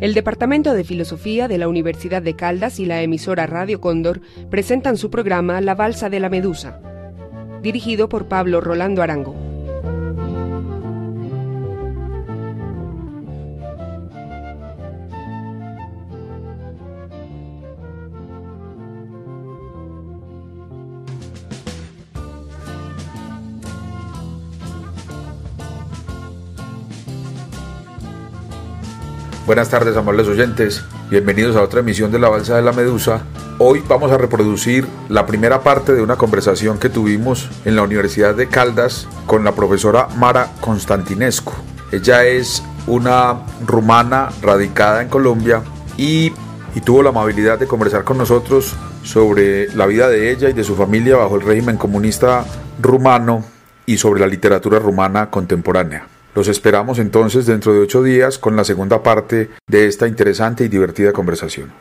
El Departamento de Filosofía de la Universidad de Caldas y la emisora Radio Cóndor presentan su programa La Balsa de la Medusa, dirigido por Pablo Rolando Arango. Buenas tardes, amables oyentes. Bienvenidos a otra emisión de La Balsa de la Medusa. Hoy vamos a reproducir la primera parte de una conversación que tuvimos en la Universidad de Caldas con la profesora Mara Constantinescu. Ella es una rumana radicada en Colombia y, y tuvo la amabilidad de conversar con nosotros sobre la vida de ella y de su familia bajo el régimen comunista rumano y sobre la literatura rumana contemporánea. Los esperamos entonces dentro de ocho días con la segunda parte de esta interesante y divertida conversación.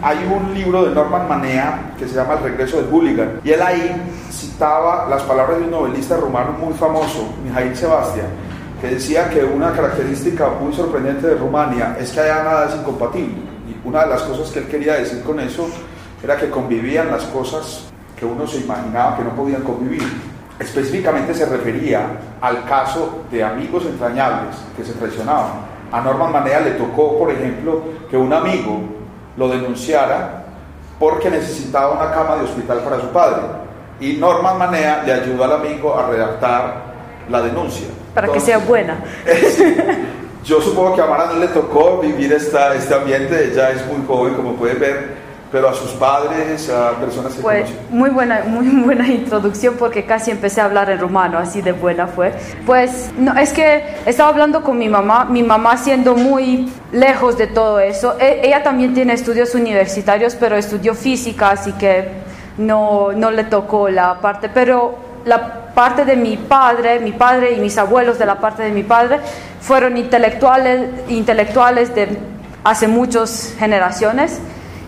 Hay un libro de Norman Manea que se llama El regreso del hooligan y él ahí citaba las palabras de un novelista rumano muy famoso, Mijail Sebastián, que decía que una característica muy sorprendente de Rumania es que allá nada es incompatible. Y una de las cosas que él quería decir con eso era que convivían las cosas que uno se imaginaba que no podían convivir específicamente se refería al caso de amigos entrañables que se traicionaban. A Norman Manea le tocó, por ejemplo, que un amigo lo denunciara porque necesitaba una cama de hospital para su padre. Y Norman Manea le ayudó al amigo a redactar la denuncia. Para que sea buena. yo supongo que a Mara no le tocó vivir esta, este ambiente, ella es muy joven, como pueden ver, pero a sus padres, a personas que pues, muy buena, muy buena introducción porque casi empecé a hablar en rumano, así de buena fue. Pues no, es que estaba hablando con mi mamá, mi mamá siendo muy lejos de todo eso. E, ella también tiene estudios universitarios, pero estudió física, así que no, no le tocó la parte, pero la parte de mi padre, mi padre y mis abuelos de la parte de mi padre fueron intelectuales, intelectuales de hace muchas generaciones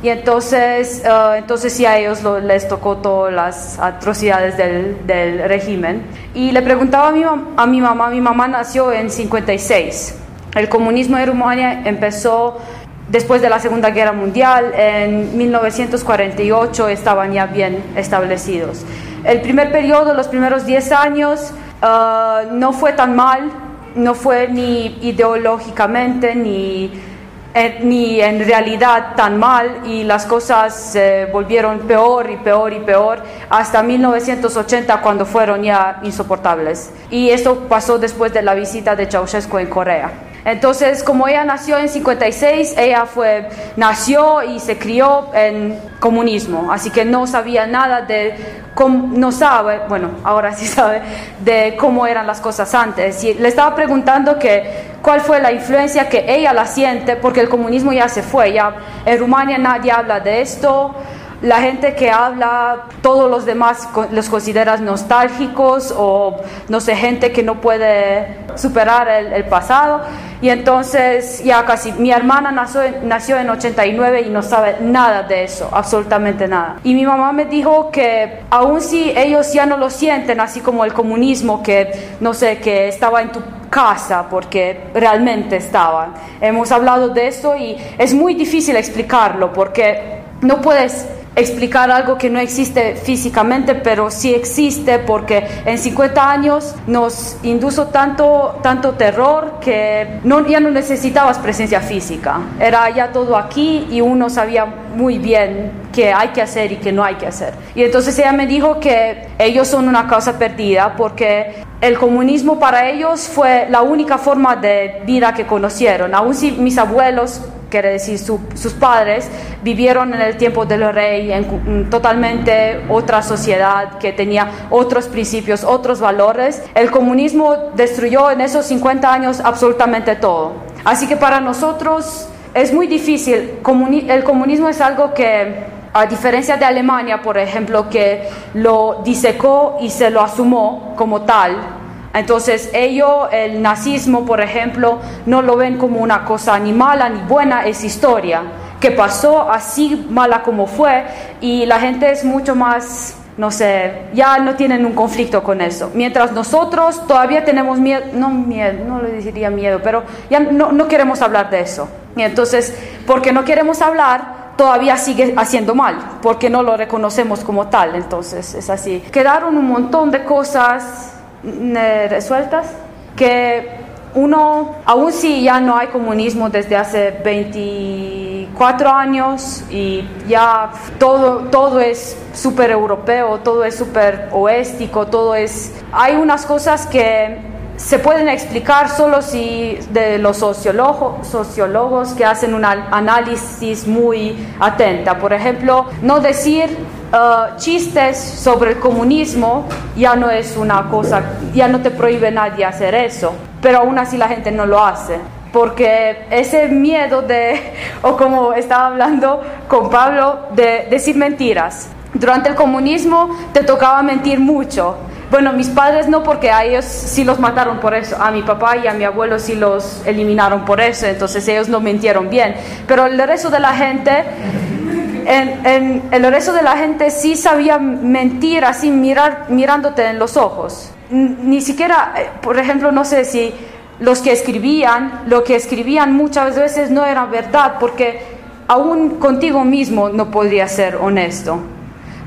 y entonces, uh, entonces sí a ellos les tocó todas las atrocidades del, del, régimen. Y le preguntaba a mi, a mi mamá, mi mamá nació en 56. El comunismo en Rumania empezó después de la Segunda Guerra Mundial, en 1948 estaban ya bien establecidos. El primer periodo, los primeros 10 años, uh, no fue tan mal, no fue ni ideológicamente ni eh, ni en realidad tan mal y las cosas se volvieron peor y peor y peor hasta 1980 cuando fueron ya insoportables. Y esto pasó después de la visita de Ceausescu en Corea. Entonces, como ella nació en 56, ella fue, nació y se crió en comunismo, así que no sabía nada de cómo, no sabe, bueno, ahora sí sabe, de cómo eran las cosas antes. Y le estaba preguntando que cuál fue la influencia que ella la siente, porque el comunismo ya se fue, ya en Rumania nadie habla de esto, la gente que habla, todos los demás los consideras nostálgicos o no sé, gente que no puede superar el, pasado. Y entonces ya casi, mi hermana nació, nació en 89 y no sabe nada de eso, absolutamente nada. Y mi mamá me dijo que aun si ellos ya no lo sienten, así como el comunismo, que no sé, que estaba en tu casa, porque realmente estaban. Hemos hablado de esto y es muy difícil explicarlo porque no puedes explicar algo que no existe físicamente, pero sí existe porque en 50 años nos indujo tanto, tanto terror que no, ya no necesitabas presencia física. Era ya todo aquí y uno sabía muy bien qué hay que hacer y qué no hay que hacer. Y entonces ella me dijo que ellos son una causa perdida porque el comunismo para ellos fue la única forma de vida que conocieron. Aún si mis abuelos quiere decir sus padres, vivieron en el tiempo del rey en totalmente otra sociedad que tenía otros principios, otros valores. El comunismo destruyó en esos 50 años absolutamente todo. Así que para nosotros es muy difícil. El comunismo es algo que, a diferencia de Alemania, por ejemplo, que lo disecó y se lo asumió como tal, entonces ellos, el nazismo, por ejemplo, no lo ven como una cosa ni mala ni buena, es historia. que pasó, así mala como fue, y la gente es mucho más no sé, ya no tienen un conflicto con eso. Mientras nosotros todavía tenemos miedo, no miedo, no le diría miedo, pero ya no, no queremos hablar de eso. Y entonces, porque no queremos hablar, todavía sigue haciendo mal, porque no lo reconocemos como tal. Entonces, es así. Quedaron un montón de cosas resueltas que uno, aún si ya no hay comunismo desde hace 24 años y ya todo, todo es súper europeo, todo es súper oéstico, todo es... Hay unas cosas que se pueden explicar solo si de los sociólogos, que hacen un análisis muy atenta. Por ejemplo, no decir uh, chistes sobre el comunismo ya no es una cosa, ya no te prohíbe nadie hacer eso, pero aún así la gente no lo hace. Porque ese miedo de, o como estaba hablando con Pablo, de decir mentiras. Durante el comunismo te tocaba mentir mucho bueno, mis padres no, porque a ellos sí los mataron por eso. A mi papá y a mi abuelo sí los eliminaron por eso, entonces ellos no mintieron bien. Pero el resto de la gente, en, el resto de la gente sí sabía mentir así, mirar, mirándote en los ojos. Ni siquiera, eh, por ejemplo, no sé si los que escribían, lo que escribían muchas veces no era verdad, porque aún contigo mismo no podría ser honesto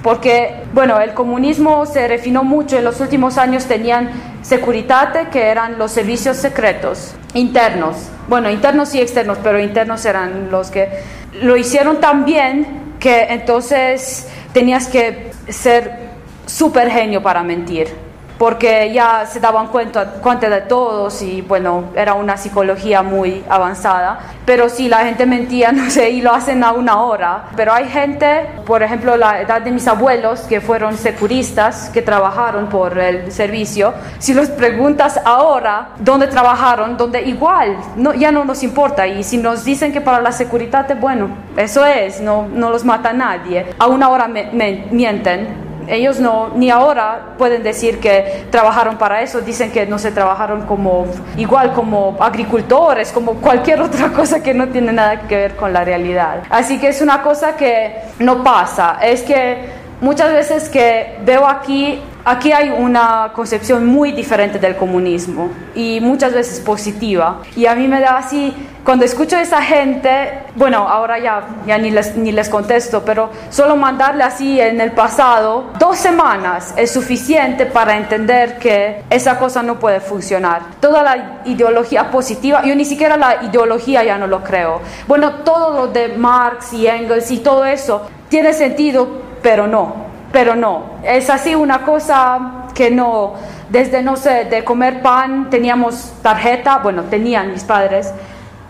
porque, bueno, el comunismo se refinó mucho, en los últimos años tenían Securitate, que eran los servicios secretos internos, bueno, internos y externos, pero internos eran los que lo hicieron tan bien que entonces tenías que ser súper genio para mentir porque ya se daban cuenta, cuenta de todos y bueno, era una psicología muy avanzada. Pero si la gente mentía, no sé, y lo hacen a una hora. Pero hay gente, por ejemplo, la edad de mis abuelos, que fueron securistas, que trabajaron por el servicio, si los preguntas ahora dónde trabajaron, donde igual, no, ya no nos importa. Y si nos dicen que para la seguridad, bueno, eso es, no, no los mata nadie. A una hora me, me mienten ellos no, ni ahora pueden decir que trabajaron para eso, dicen que no se trabajaron como igual como agricultores, como cualquier otra cosa que no tiene nada que ver con la realidad. Así que es una cosa que no pasa, es que muchas veces que veo aquí, aquí hay una concepción muy diferente del comunismo y muchas veces positiva. Y a mí me da así, cuando escucho a esa gente, bueno, ahora ya, ya ni, les, ni les contesto, pero solo mandarle así en el pasado, dos semanas es suficiente para entender que esa cosa no puede funcionar. Toda la ideología positiva, yo ni siquiera la ideología ya no lo creo. Bueno, todo lo de Marx y Engels y todo eso tiene sentido pero no, pero no. Es así una cosa que no, desde no sé, de comer pan teníamos tarjeta, bueno, tenían mis padres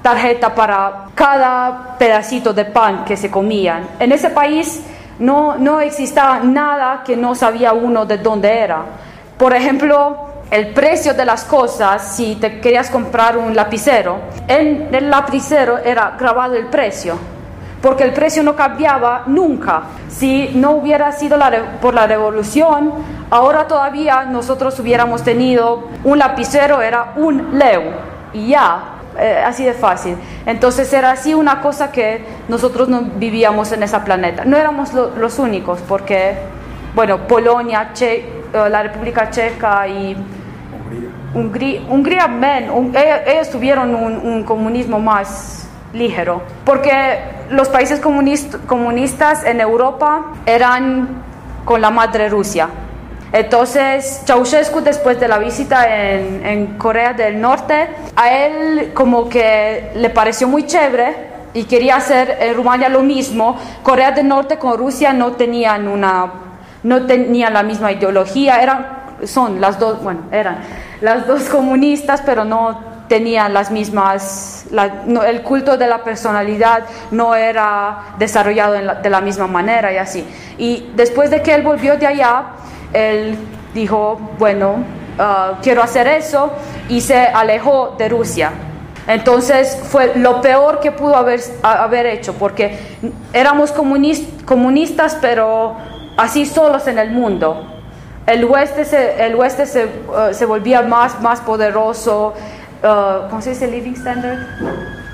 tarjeta para cada pedacito de pan que se comían. En ese país no, no existía nada que no sabía uno de dónde era. Por ejemplo, el precio de las cosas, si te querías comprar un lapicero, en el lapicero era grabado el precio porque el precio no cambiaba nunca. Si no hubiera sido por la revolución, ahora todavía nosotros hubiéramos tenido un lapicero, era un leu, y ya, eh, así de fácil. Entonces era así una cosa que nosotros no vivíamos en ese planeta. No éramos los únicos, porque, bueno, Polonia, che, eh, la República Checa y Hungría, Hungría, men, ellos, tuvieron un comunismo más ligero, porque los países comunistas en Europa eran con la madre Rusia. Entonces, Ceausescu, después de la visita en, Corea del Norte, a él como que le pareció muy chévere y quería hacer en Rumania lo mismo. Corea del Norte con Rusia no tenían una, no tenían la misma ideología, eran, son las dos, bueno, eran las dos comunistas, pero no tenían las mismas, el culto de la personalidad no era desarrollado de la misma manera y así. Y después de que él volvió de allá, él dijo, bueno, ah, quiero hacer eso y se alejó de Rusia. Entonces fue lo peor que pudo haber, haber hecho, porque éramos comunistas, pero así solos en el mundo. El oeste se, el oeste se, ah, se volvía más, más poderoso, Uh, ¿cómo se dice living standard?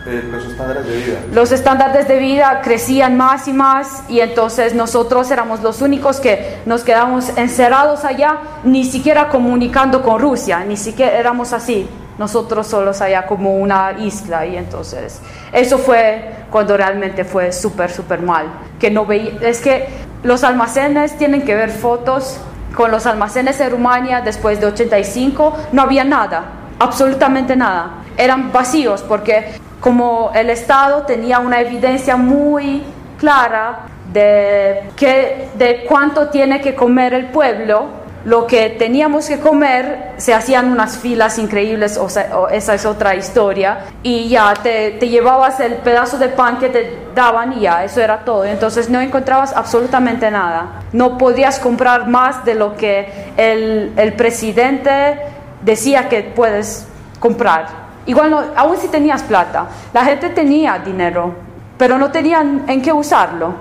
eh, los estándares de vida. Los estándares de vida crecían más y más y entonces nosotros éramos los únicos que nos quedamos encerrados allá, ni siquiera comunicando con Rusia, ni siquiera éramos así, nosotros solos allá como una isla y entonces eso fue cuando realmente fue súper, súper mal, que no veía, es que los almacenes tienen que ver fotos con los almacenes de Rumania después de 85, no había nada, absolutamente nada. Eran vacíos porque como el Estado tenía una evidencia muy clara de, que, de cuánto tiene que comer el pueblo, lo que teníamos que comer, se hacían unas filas increíbles, o sea, esa es otra historia, y ya te, te, llevabas el pedazo de pan que te daban y ya, eso era todo. Entonces no encontrabas absolutamente nada. No podías comprar más de lo que el, el presidente decía que puedes comprar. Igual, no, aún si tenías plata, la gente tenía dinero, pero no tenían en qué usarlo.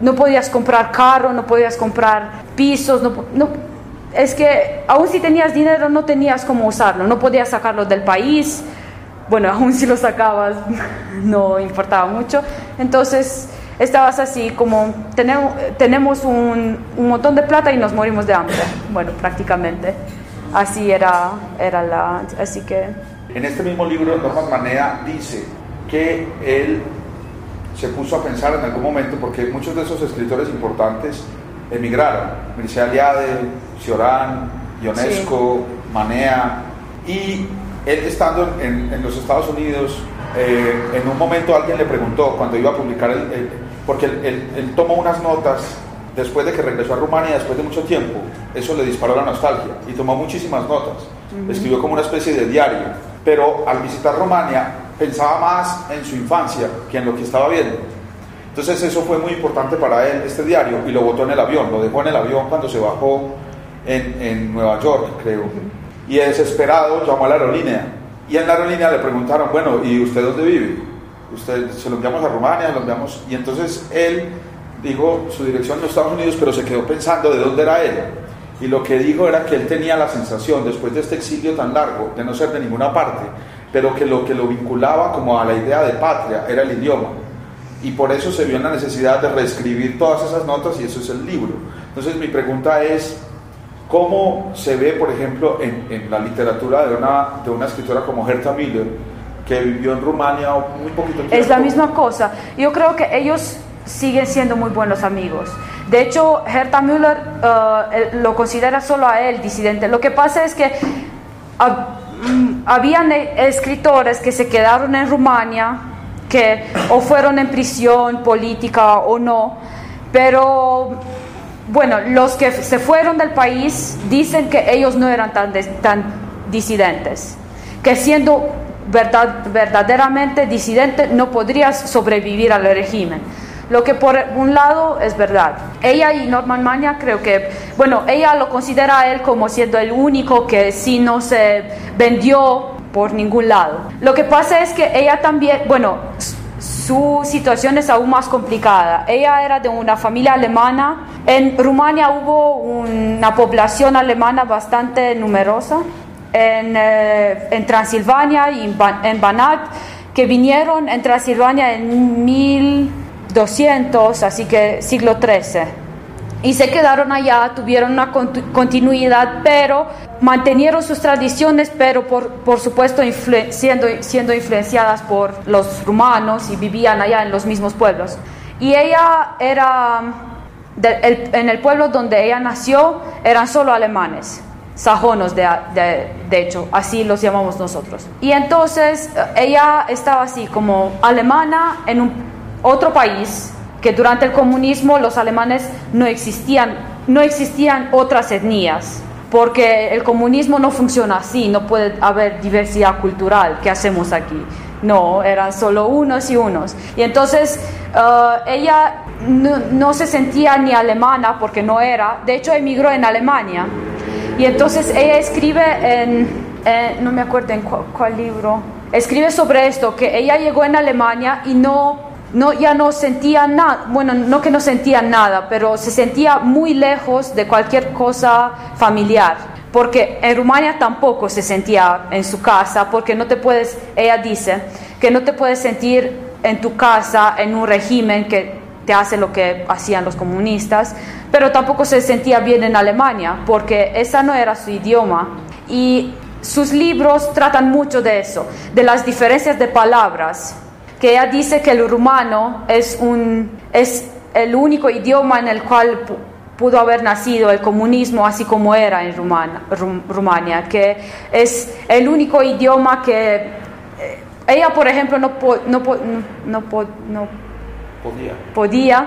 No podías comprar carro, no podías comprar pisos, no, no, es que aún si tenías dinero no tenías cómo usarlo, no podías sacarlo del país, bueno, aún si lo sacabas no importaba mucho, entonces estabas así como tenemos, tenemos un, un, montón de plata y nos morimos de hambre, bueno, prácticamente, así era, era la, así que... En este mismo libro, Norman Manea dice que él se puso a pensar en algún momento, porque muchos de esos escritores importantes emigraron, Mircea Eliade, Ciorán, Ionesco, sí. Manea, y él estando en, en los Estados Unidos, eh, en un momento alguien le preguntó, cuando iba a publicar, el, el porque él, él, él, tomó unas notas después de que regresó a Rumania, después de mucho tiempo, eso le disparó la nostalgia, y tomó muchísimas notas, uh -huh. escribió como una especie de diario, pero al visitar Rumania pensaba más en su infancia que en lo que estaba viendo. Entonces eso fue muy importante para él, este diario, y lo botó en el avión, lo dejó en el avión cuando se bajó en, en Nueva York, creo. Y desesperado llamó a la aerolínea. Y en la aerolínea le preguntaron, bueno, ¿y usted dónde vive? Usted se lo enviamos a Rumania, lo enviamos. Y entonces él dijo su dirección en los Estados Unidos, pero se quedó pensando de dónde era él. Y lo que dijo era que él tenía la sensación, después de este exilio tan largo, de no ser de ninguna parte, pero que lo que lo vinculaba como a la idea de patria era el idioma. Y por eso se vio en la necesidad de reescribir todas esas notas y eso es el libro. Entonces mi pregunta es, ¿cómo se ve, por ejemplo, en, en la literatura de una, de una escritora como Herta Miller, que vivió en Rumania muy poquito tiempo? Es la misma cosa. Yo creo que ellos siguen siendo muy buenos amigos. De hecho, Herta Müller uh, lo considera solo a él disidente. Lo que pasa es que uh, habían escritores que se quedaron en Rumania, que o fueron en prisión política o no, pero bueno, los que se fueron del país dicen que ellos no eran tan, disidentes, que siendo verdad, verdaderamente disidente no podrías sobrevivir al régimen. Lo que por un lado es verdad. Ella y Norman Mania creo que, bueno, ella lo considera a él como siendo el único que sí no se vendió por ningún lado. Lo que pasa es que ella también, bueno, su situación es aún más complicada. Ella era de una familia alemana. En Rumania hubo una población alemana bastante numerosa. En, eh, en Transilvania y en Banat, que vinieron en Transilvania en mil 200, así que siglo XIII. Y se quedaron allá, tuvieron una continuidad, pero mantenieron sus tradiciones, pero por, por supuesto siendo, siendo influenciadas por los rumanos y vivían allá en los mismos pueblos. Y ella era, en el pueblo donde ella nació, eran solo alemanes sajonos de, de, de, hecho, así los llamamos nosotros. Y entonces ella estaba así como alemana en un otro país que durante el comunismo los alemanes no existían, no existían otras etnias, porque el comunismo no funciona así, no puede haber diversidad cultural, ¿qué hacemos aquí? No, eran solo unos y unos. Y entonces uh, ella no, no, se sentía ni alemana porque no era, de hecho emigró en Alemania. Y entonces ella escribe en, en no me acuerdo en cuál libro, escribe sobre esto, que ella llegó en Alemania y no no, ya no sentía nada, bueno, no que no sentía nada, pero se sentía muy lejos de cualquier cosa familiar, porque en Rumania tampoco se sentía en su casa, porque no te puedes, ella dice, que no te puedes sentir en tu casa en un régimen que te hace lo que hacían los comunistas, pero tampoco se sentía bien en Alemania porque esa no era su idioma. Y sus libros tratan mucho de eso, de las diferencias de palabras, que ella dice que el rumano es, un, es el único idioma en el cual pudo haber nacido el comunismo así como era en Rumania, que es el único idioma que eh, ella, por ejemplo, no, no, no, no podía. podía,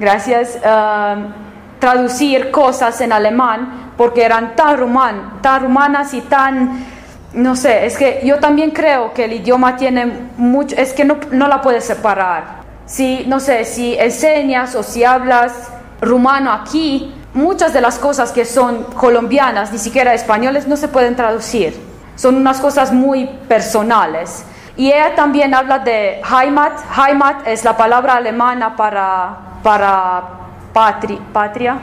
gracias, uh, traducir cosas en alemán porque eran tan, ruman, tan rumanas y tan, no sé, es que yo también creo que el idioma tiene mucho, es que no, no la puedes separar. Si, no sé, si enseñas o si hablas rumano aquí, muchas de las cosas que son colombianas, ni siquiera españoles, no se pueden traducir. Son unas cosas muy personales. Y ella también habla de Heimat. Heimat es la palabra alemana para, para patria. Patria.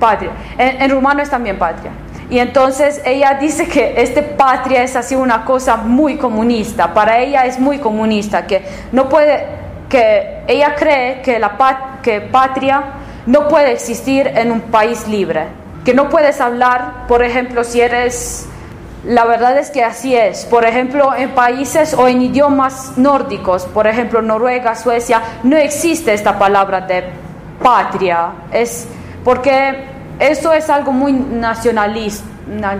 patria. En, rumano es también patria. Y entonces ella dice que este patria es así una cosa muy comunista. Para ella es muy comunista, que no puede, que ella cree que la que patria no puede existir en un país libre, que no puedes hablar, por ejemplo, si eres... La verdad es que así es. Por ejemplo, en países o en idiomas nórdicos, por ejemplo, Noruega, Suecia, no existe esta palabra de patria. Es porque eso es algo muy nacionalista.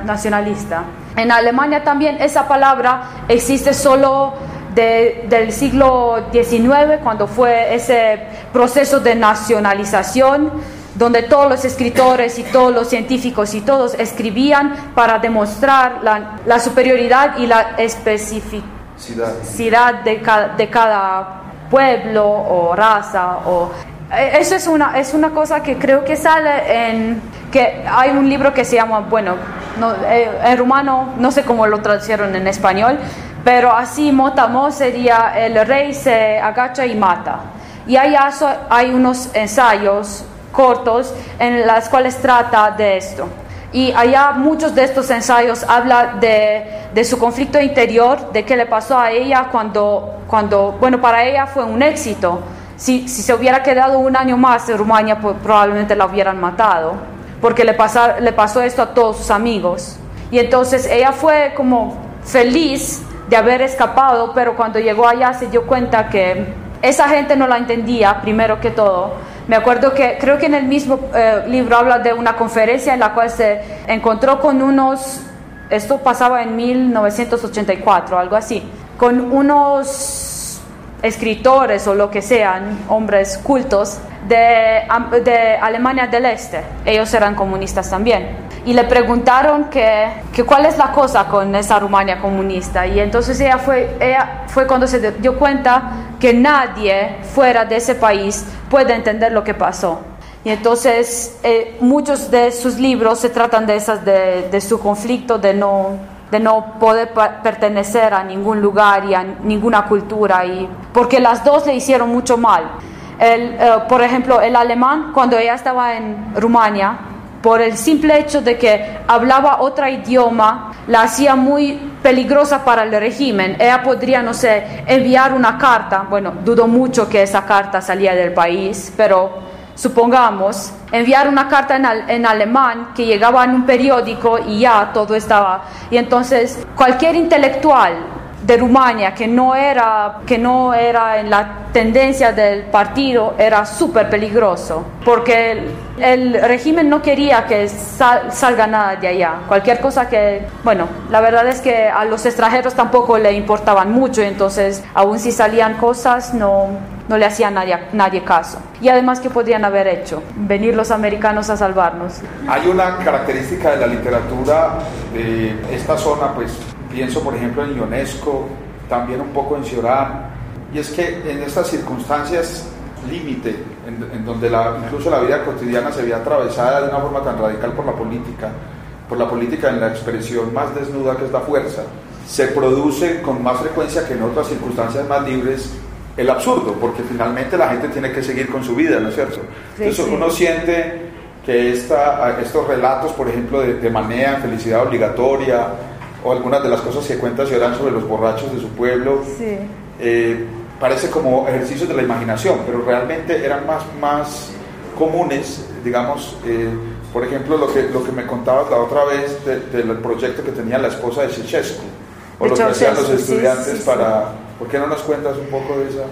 nacionalista. En Alemania también esa palabra existe solo del siglo XIX, cuando fue ese proceso de nacionalización, donde todos los escritores y todos los científicos y todos escribían para demostrar la, superioridad y la especificidad de cada, de cada pueblo o raza o eso es una, es una cosa que creo que sale en, que hay un libro que se llama, bueno, no, eh, en rumano, no sé cómo lo traducieron en español, pero así Motamo sería el rey se agacha y mata. Y allá hay unos ensayos cortos en los cuales trata de esto. Y allá muchos de estos ensayos habla de, de, su conflicto interior, de qué le pasó a ella cuando, cuando, bueno, para ella fue un éxito. Si, si se hubiera quedado un año más en Rumania, pues probablemente la hubieran matado, porque le, le pasó esto a todos sus amigos. Y entonces ella fue como feliz de haber escapado, pero cuando llegó allá se dio cuenta que esa gente no la entendía, primero que todo. Me acuerdo que creo que en el mismo eh, libro habla de una conferencia en la cual se encontró con unos, esto pasaba en 1984, algo así, con unos escritores o lo que sean, hombres cultos de, de Alemania del Este. Ellos eran comunistas también y le preguntaron que, que, cuál es la cosa con esa Rumania comunista. Y entonces ella fue, ella fue cuando se dio cuenta que nadie fuera de ese país puede entender lo que pasó. Y entonces eh, muchos de sus libros se tratan de, esas, de, de su conflicto de no, de no poder pertenecer a ningún lugar y a ninguna cultura, y, porque las dos le hicieron mucho mal. El, eh, por ejemplo, el alemán, cuando ella estaba en Rumania, por el simple hecho de que hablaba otro idioma, la hacía muy peligrosa para el régimen. Ella podría, no sé, enviar una carta, bueno, dudo mucho que esa carta salía del país, pero supongamos, enviar una carta en, alemán que llegaba en un periódico y ya todo estaba. Y entonces cualquier intelectual de Rumania que no era, que no era en la tendencia del partido era súper peligroso, porque el, régimen no quería que salga nada de allá. Cualquier cosa que, bueno, la verdad es que a los extranjeros tampoco le importaban mucho, entonces aún si salían cosas no, no le hacían nadie, nadie caso. Y además, ¿qué podrían haber hecho? Venir los americanos a salvarnos. Hay una característica de la literatura de esta zona, pues Pienso, por ejemplo, en UNESCO, también un poco en Ciorán, y es que en estas circunstancias límite, en, donde la, incluso la vida cotidiana se ve atravesada de una forma tan radical por la política, por la política en la expresión más desnuda que es la fuerza, se produce con más frecuencia que en otras circunstancias más libres el absurdo, porque finalmente la gente tiene que seguir con su vida, ¿no es cierto? Entonces uno siente que esta, estos relatos, por ejemplo, de, de manera, felicidad obligatoria, o algunas de las cosas que cuenta eran sobre los borrachos de su pueblo. Eh, parece como ejercicios de la imaginación, pero realmente eran más, más comunes, digamos, eh, por ejemplo, lo que, lo que me contabas la otra vez del proyecto que tenía la esposa de Ceausescu, o lo que hacían los estudiantes para... ¿Por qué no nos cuentas un poco de esa?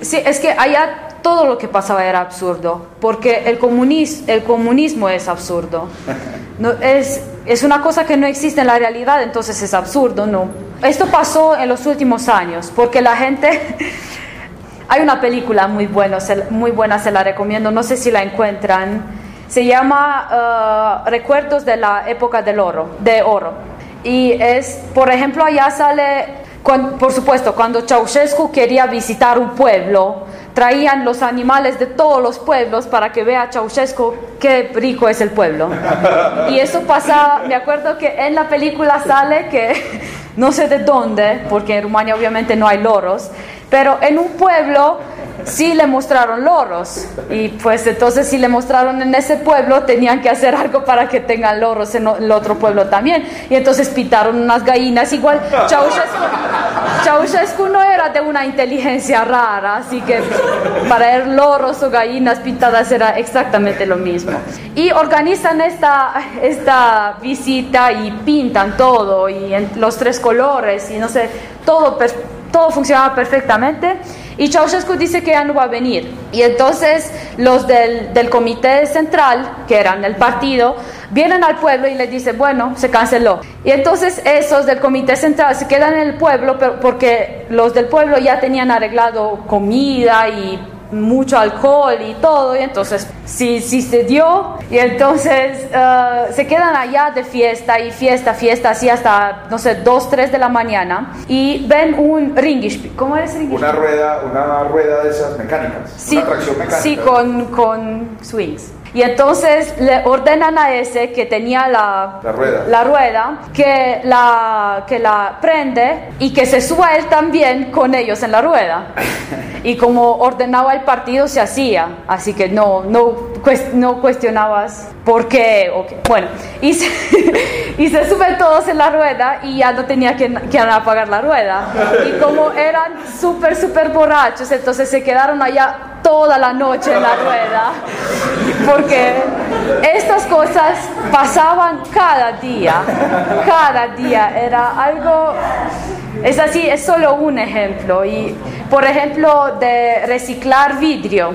Sí, es que allá todo lo que pasaba era absurdo, porque el, comunismo, el comunismo es absurdo. No, es, es una cosa que no existe en la realidad, entonces es absurdo, ¿no? Esto pasó en los últimos años, porque la gente... Hay una película muy buena, muy buena, se la recomiendo, no sé si la encuentran. Se llama uh, Recuerdos de la época del oro, de oro. Y es, por ejemplo, allá sale, por supuesto, cuando Ceausescu quería visitar un pueblo, traían los animales de todos los pueblos para que vea Ceausescu qué rico es el pueblo. Y eso pasa, me acuerdo que en la película sale que, no sé de dónde, porque en Rumania obviamente no hay loros, pero en un pueblo sí le mostraron loros. Y pues entonces si le mostraron en ese pueblo tenían que hacer algo para que tengan loros en el otro pueblo también. Y entonces pitaron unas gallinas igual. Ceausescu, no era de una inteligencia rara así que para él loros o gallinas pintadas era exactamente lo mismo. Y organizan esta, esta visita y pintan todo y en los tres colores y no sé todo todo funcionaba perfectamente y Ceausescu dice que ya no va a venir. Y entonces los del, del, comité central, que eran el partido, vienen al pueblo y le dicen, bueno, se canceló. Y entonces esos del comité central se quedan en el pueblo porque los del pueblo ya tenían arreglado comida y mucho alcohol y todo, y entonces sí, sí se dio, y entonces eh, se quedan allá de fiesta y fiesta, fiesta, así hasta, no sé, 2, 3 de la mañana, y ven un ringish, ¿cómo es ringish? Una rueda, una rueda de esas mecánicas, sí, una tracción mecánica. Sí, con, con swings. Y entonces le ordenan a ese que tenía la, la, rueda. que, la, que la prende y que se suba él también con ellos en la rueda. Y como ordenaba el partido se hacía, así que no, no, no cuestionabas por qué. Bueno, y se, y se suben todos en la rueda y ya no tenía que, que apagar la rueda. Y como eran súper, súper borrachos, entonces se quedaron allá toda la noche en la rueda, porque estas cosas pasaban cada día, cada día, era algo, es así, es solo un ejemplo, y por ejemplo de reciclar vidrio,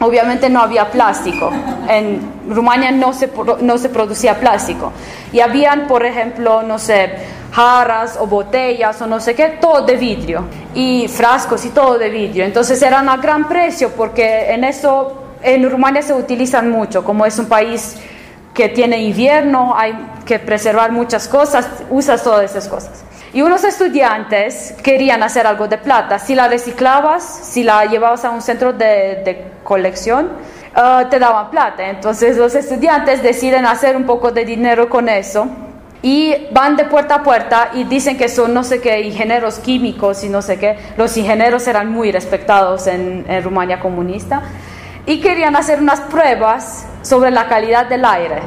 obviamente no había plástico, en Rumania no se, no se producía plástico, y habían, por ejemplo, no sé, jarras o botellas o no sé qué, todo de vidrio y frascos y todo de vidrio. Entonces eran a gran precio porque en eso en Rumania se utilizan mucho, como es un país que tiene invierno, hay que preservar muchas cosas, usas todas esas cosas. Y unos estudiantes querían hacer algo de plata. Si la reciclabas, si la llevabas a un centro de, de colección, uh, te daban plata. Entonces los estudiantes deciden hacer un poco de dinero con eso y van de puerta a puerta y dicen que son no sé qué ingenieros químicos y no sé qué. Los ingenieros eran muy respetados en, en Rumania comunista y querían hacer unas pruebas sobre la calidad del aire.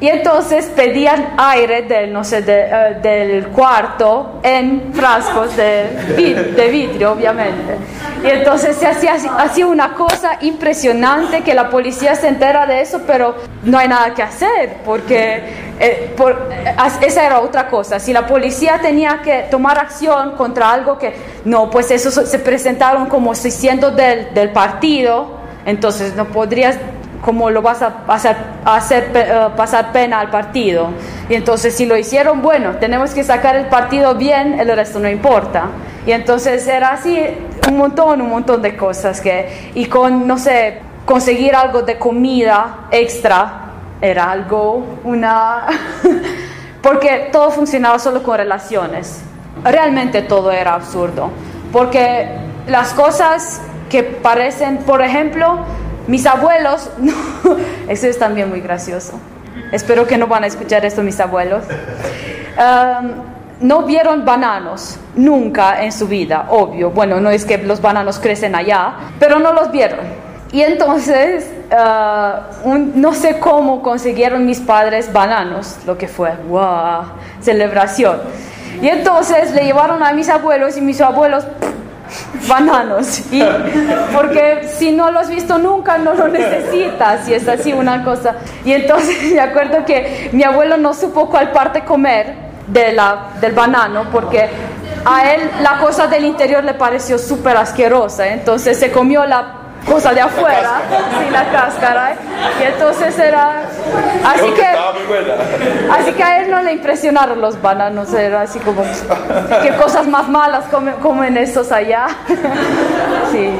Y entonces pedían aire del, no sé, eh, del cuarto en frascos de, de, vidrio, obviamente. Y entonces se hacía, hacía una cosa impresionante que la policía se entera de eso, pero no hay nada que hacer, porque eh, por, eh, esa era otra cosa. Si la policía tenía que tomar acción contra algo que, no, pues eso se presentaron como siendo del, del partido, entonces no podrías cómo lo vas a hacer, hacer eh, pasar pena al partido. Y entonces si lo hicieron, bueno, tenemos que sacar el partido bien, el resto no importa. Y entonces era así un montón, un montón de cosas que, y con, no sé, conseguir algo de comida extra era algo, una, porque todo funcionaba solo con relaciones. Realmente todo era absurdo, porque las cosas que parecen, por ejemplo, mis abuelos, eso es también muy gracioso. Espero que no van a escuchar esto mis abuelos. No vieron bananos nunca en su vida, obvio. Bueno, no es que los bananos crecen allá, pero no los vieron. Y entonces, uh, no sé cómo consiguieron mis padres bananos, lo que fue, wow, celebración. Y entonces le llevaron a mis abuelos y mis abuelos bananos. Y porque si no lo has visto nunca, no lo necesitas. Y es así una cosa. Y entonces me acuerdo que mi abuelo no supo cuál parte comer de la, del banano porque a él la cosa del interior le pareció súper asquerosa. Entonces se comió la cosa de afuera, sí, la cáscara. Y entonces era. Así que, así que a él no le impresionaron los bananos, era así como, qué cosas más malas comen, comen estos allá. Sí.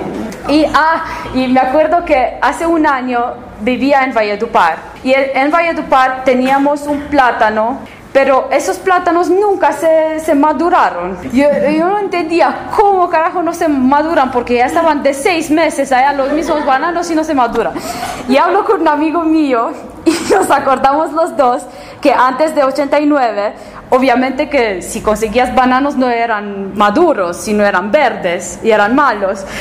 Y, ah, y me acuerdo que hace un año vivía en Valledupar. Y en Valledupar teníamos un plátano pero esos plátanos nunca se, se maduraron. Yo, yo, no entendía cómo carajo no se maduran, porque ya estaban de seis meses allá los mismos bananos y no se maduran. Y hablo con un amigo mío y nos acordamos los dos que antes de 89, obviamente que si conseguías bananos no eran maduros, sino eran verdes y eran malos.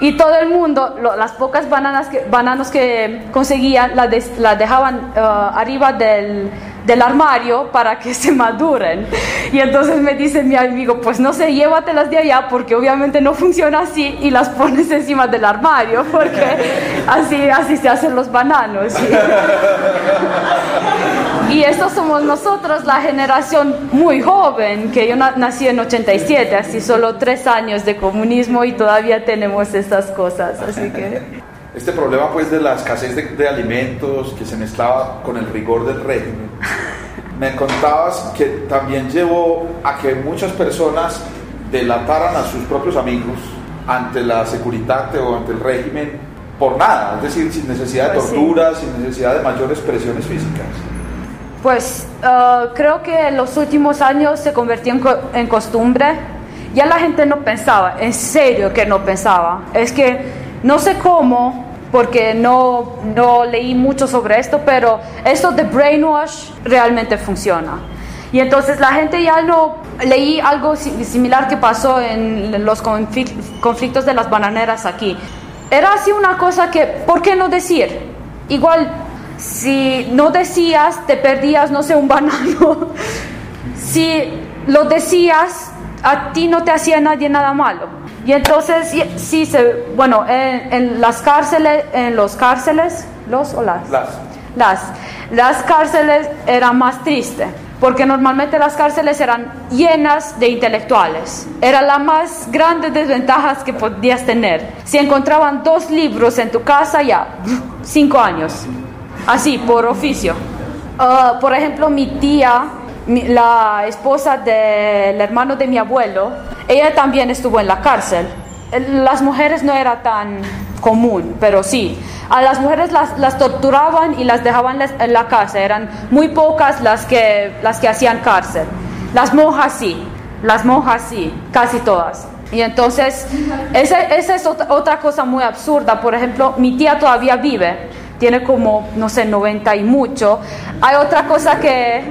Y, y todo el mundo, lo, las pocas bananas que, bananos que conseguían, las la dejaban uh, arriba del del armario para que se maduren. Y entonces me dice mi amigo, pues no sé, llévatelas de allá porque obviamente no funciona así y las pones encima del armario porque así, así se hacen los bananos. Y estos somos nosotros, la generación muy joven, que yo nací en 87, así solo tres años de comunismo y todavía tenemos estas cosas, así que este problema pues de la escasez de, alimentos que se mezclaba con el rigor del régimen. Me contabas que también llevó a que muchas personas delataran a sus propios amigos ante la seguridad o ante el régimen por nada, es decir, sin necesidad de pues tortura, sin necesidad de mayores presiones físicas. Pues uh, creo que en los últimos años se convirtió en, co en costumbre. Ya la gente no pensaba, en serio que no pensaba. Es que no sé cómo, porque no, no leí mucho sobre esto, pero esto de brainwash realmente funciona. Y entonces la gente ya no leí algo similar que pasó en los conflictos de las bananeras aquí. Era así una cosa que, ¿por qué no decir? Igual, si no decías, te perdías, no sé, un banano. si lo decías, a ti no te hacía nadie nada malo. Y entonces, sí, se, bueno, en, las cárceles, en los cárceles, los o las? Las. Las, las cárceles era más triste, porque normalmente las cárceles eran llenas de intelectuales. Era la más grande desventaja que podías tener. Si encontraban dos libros en tu casa, ya, cinco años. Así, por oficio. Uh, por ejemplo, mi tía, la esposa del hermano de mi abuelo, ella también estuvo en la cárcel. Las mujeres no era tan común, pero sí. A las mujeres las, torturaban y las dejaban en la cárcel. Eran muy pocas las que, las que hacían cárcel. Las monjas sí, las monjas sí, casi todas. Y entonces, esa, esa es otra, otra cosa muy absurda. Por ejemplo, mi tía todavía vive, tiene como, no sé, 90 y mucho. Hay otra cosa que,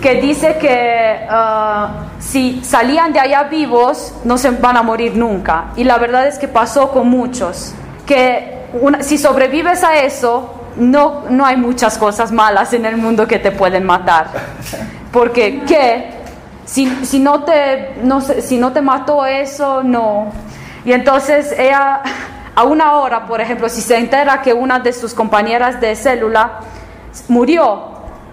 que dice que uh, si salían de allá vivos no se van a morir nunca. Y la verdad es que pasó con muchos, que si sobrevives a eso, no, no hay muchas cosas malas en el mundo que te pueden matar. Porque, ¿qué? Si, si, no te, no, si no te mató eso, no. Y entonces ella, a una hora, por ejemplo, si se entera que una de sus compañeras de célula murió,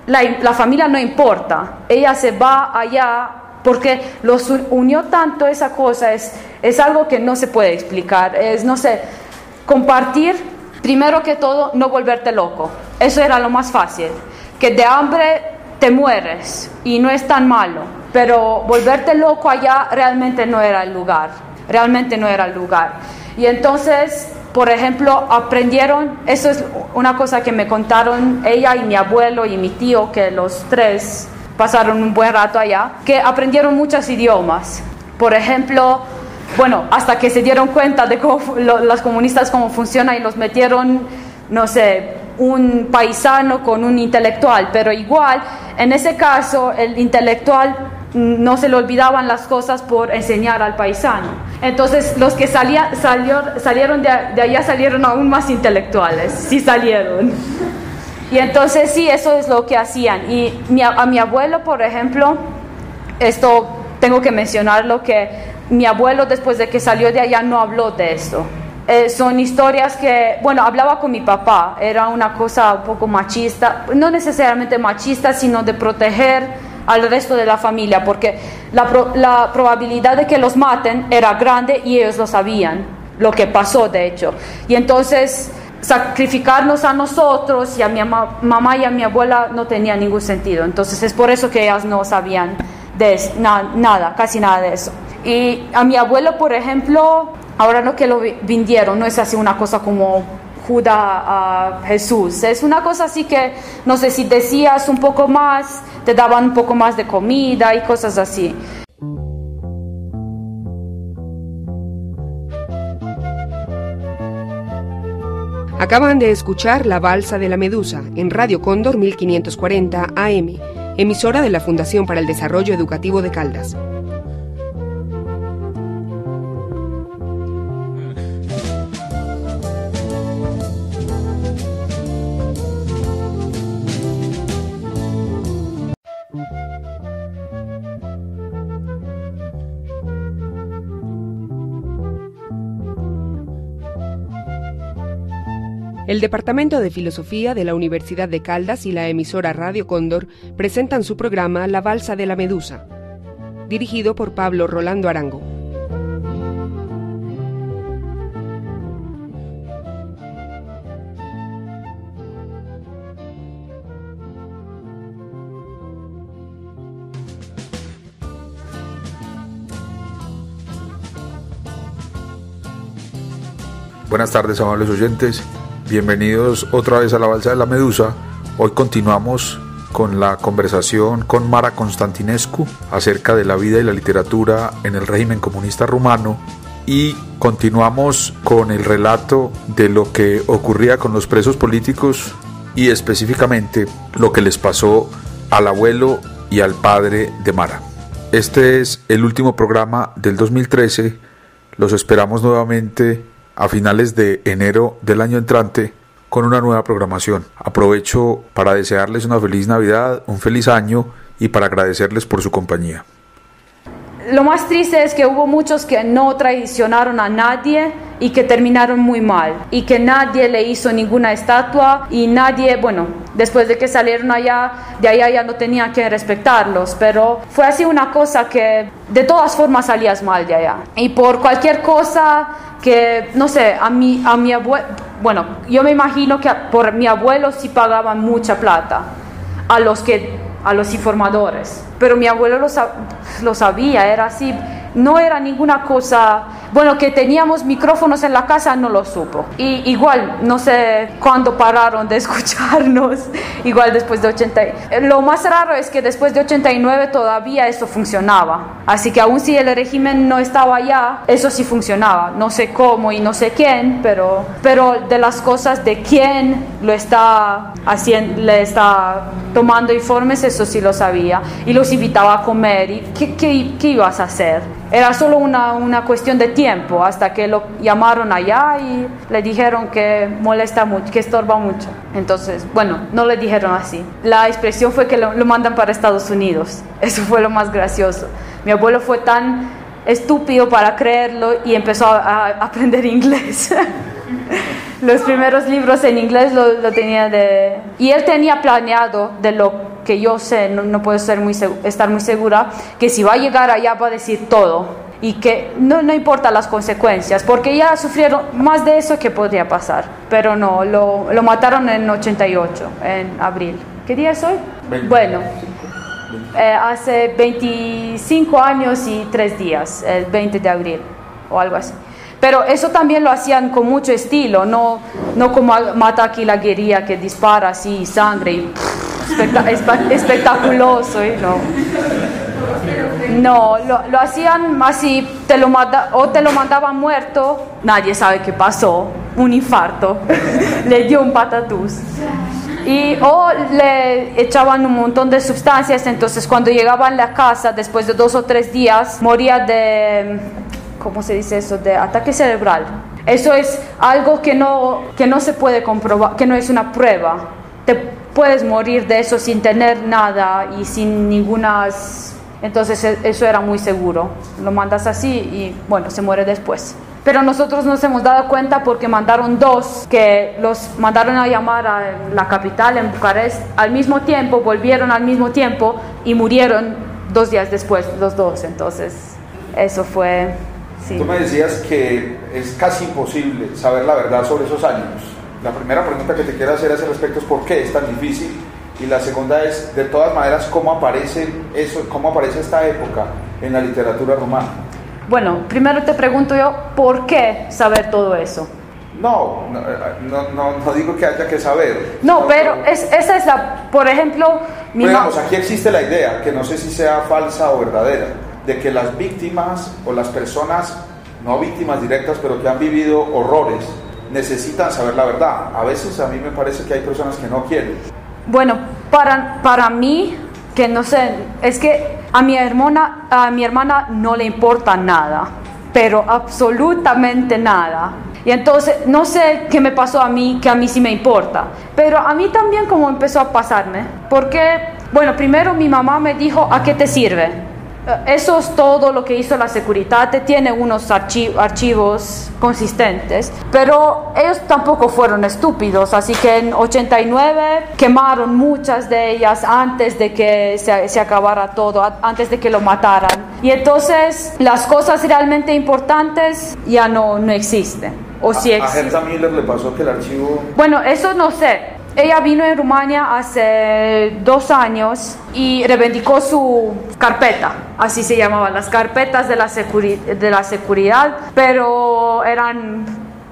la, familia no importa, ella se va allá porque los unió tanto esa cosa, es, es algo que no se puede explicar, es, no sé, compartir, primero que todo, no volverte loco, eso era lo más fácil, que de hambre te mueres y no es tan malo, pero volverte loco allá realmente no era el lugar, realmente no era el lugar. Y entonces por ejemplo, aprendieron, eso es una cosa que me contaron ella y mi abuelo y mi tío, que los tres pasaron un buen rato allá, que aprendieron muchos idiomas. Por ejemplo, bueno, hasta que se dieron cuenta de cómo los comunistas cómo funcionan y los metieron, no sé, un paisano con un intelectual, pero igual, en ese caso, el intelectual no se le olvidaban las cosas por enseñar al paisano. Entonces los que salía, salieron de, allá salieron aún más intelectuales, sí salieron. Y entonces sí, eso es lo que hacían. Y a mi abuelo, por ejemplo, esto tengo que mencionarlo que mi abuelo después de que salió de allá no habló de esto. Eh, son historias que, bueno, hablaba con mi papá, era una cosa un poco machista, no necesariamente machista, sino de proteger al resto de la familia, porque la, la probabilidad de que los maten era grande y ellos lo sabían, lo que pasó de hecho. Y entonces sacrificarnos a nosotros y a mi mamá y a mi abuela no tenía ningún sentido. Entonces es por eso que ellas no sabían de nada, casi nada de eso. Y a mi abuelo, por ejemplo, ahora lo que lo vendieron no es así una cosa como Judas a Jesús. Es una cosa así que, no sé, si decías un poco más, te daban un poco más de comida y cosas así. Acaban de escuchar La Balsa de la Medusa en Radio Cóndor 1540 AM, emisora de la Fundación para el Desarrollo Educativo de Caldas. El Departamento de Filosofía de la Universidad de Caldas y la emisora Radio Cóndor presentan su programa La Balsa de la Medusa, dirigido por Pablo Rolando Arango. Buenas tardes, amables oyentes. Bienvenidos otra vez a la Balsa de la Medusa. Hoy continuamos con la conversación con Mara Constantinescu acerca de la vida y la literatura en el régimen comunista rumano y continuamos con el relato de lo que ocurría con los presos políticos y específicamente lo que les pasó al abuelo y al padre de Mara. Este es el último programa del 2013. Los esperamos nuevamente a finales de enero del año entrante con una nueva programación. Aprovecho para desearles una feliz Navidad, un feliz año y para agradecerles por su compañía. Lo más triste es que hubo muchos que no traicionaron a nadie y que terminaron muy mal y que nadie le hizo ninguna estatua y nadie, bueno, después de que salieron allá, de allá ya no tenía que respetarlos, pero fue así una cosa que de todas formas salías mal de allá. Y por cualquier cosa que, no sé, a mi, a mi abuelo, bueno, yo me imagino que por mi abuelo sí pagaban mucha plata a los que a los informadores. Pero mi abuelo lo, lo, sabía, era así. No era ninguna cosa, bueno, que teníamos micrófonos en la casa, no lo supo. Y igual, no sé cuándo pararon de escucharnos, igual después de 80. Lo más raro es que después de 89 todavía eso funcionaba. Así que aún si el régimen no estaba allá, eso sí funcionaba. No sé cómo y no sé quién, pero, pero de las cosas de quién lo está haciendo, le está tomando informes, eso sí lo sabía. Y los invitaba a comer. ¿Y qué, qué, qué ibas a hacer? Era solo una, una, cuestión de tiempo hasta que lo llamaron allá y le dijeron que molesta mucho, que estorba mucho. Entonces, bueno, no le dijeron así. La expresión fue que lo, lo mandan para Estados Unidos. Eso fue lo más gracioso. Mi abuelo fue tan estúpido para creerlo y empezó a, a aprender inglés. Los primeros libros en inglés lo, lo, tenía de... Y él tenía planeado de lo que yo sé, no, no puedo ser muy, estar muy segura, que si va a llegar allá va a decir todo y que no, no importa las consecuencias, porque ya sufrieron más de eso que podría pasar. Pero no, lo, lo mataron en 88, en abril. ¿Qué día es hoy? 20. Bueno, eh, hace 25 años y 3 días, el 20 de abril o algo así. Pero eso también lo hacían con mucho estilo, no, no como mata aquí la guerrilla que dispara así sangre y espectaculoso, ¿eh? no. No, lo, lo, hacían así, te lo o te lo mandaban muerto, nadie sabe qué pasó, un infarto, le dio un patatús. Y, o le echaban un montón de sustancias, entonces cuando llegaban a la casa, después de dos o tres días, moría de, ¿cómo se dice eso? De ataque cerebral. Eso es algo que no, que no se puede comprobar, que no es una prueba. Puedes morir de eso sin tener nada y sin ninguna Entonces e, eso era muy seguro. Lo mandas así y bueno, se muere después. Pero nosotros nos hemos dado cuenta porque mandaron dos que los mandaron a llamar a la capital, en Bucarest, al mismo tiempo, volvieron al mismo tiempo y murieron dos días después, los dos. Entonces, eso fue... Sí. Tú me decías que es casi imposible saber la verdad sobre esos años. La primera pregunta que te quiero hacer a ese respecto es por qué es tan difícil y la segunda es, de todas maneras, cómo aparece, eso, cómo aparece esta época en la literatura romana. Bueno, primero te pregunto yo, ¿por qué saber todo eso? No, no, no, digo que haya que saber. No, pero es, esa es la, por ejemplo, mi digamos, aquí existe la idea, que no sé si sea falsa o verdadera, de que las víctimas o las personas, no víctimas directas, pero que han vivido horrores, necesitan saber la verdad. A veces a mí me parece que hay personas que no quieren. Bueno, para, para mí, que no sé, es que a mi hermana, a mi hermana no le importa nada, pero absolutamente nada. Y entonces, no sé qué me pasó a mí, que a mí sí me importa, pero a mí también como empezó a pasarme, porque, bueno, primero mi mamá me dijo, ¿a qué te sirve? Eh, eso es todo lo que hizo la seguridad, tiene unos archivos consistentes, pero ellos tampoco fueron estúpidos, así que en 89 quemaron muchas de ellas antes de que se, acabara todo, antes de que lo mataran. Y entonces las cosas realmente importantes ya no, no existen. O si a, a Miller le pasó que el archivo... Bueno, eso no sé, ella vino en Rumania hace dos años y reivindicó su carpeta, así se llamaban, las carpetas de la, de la seguridad, pero eran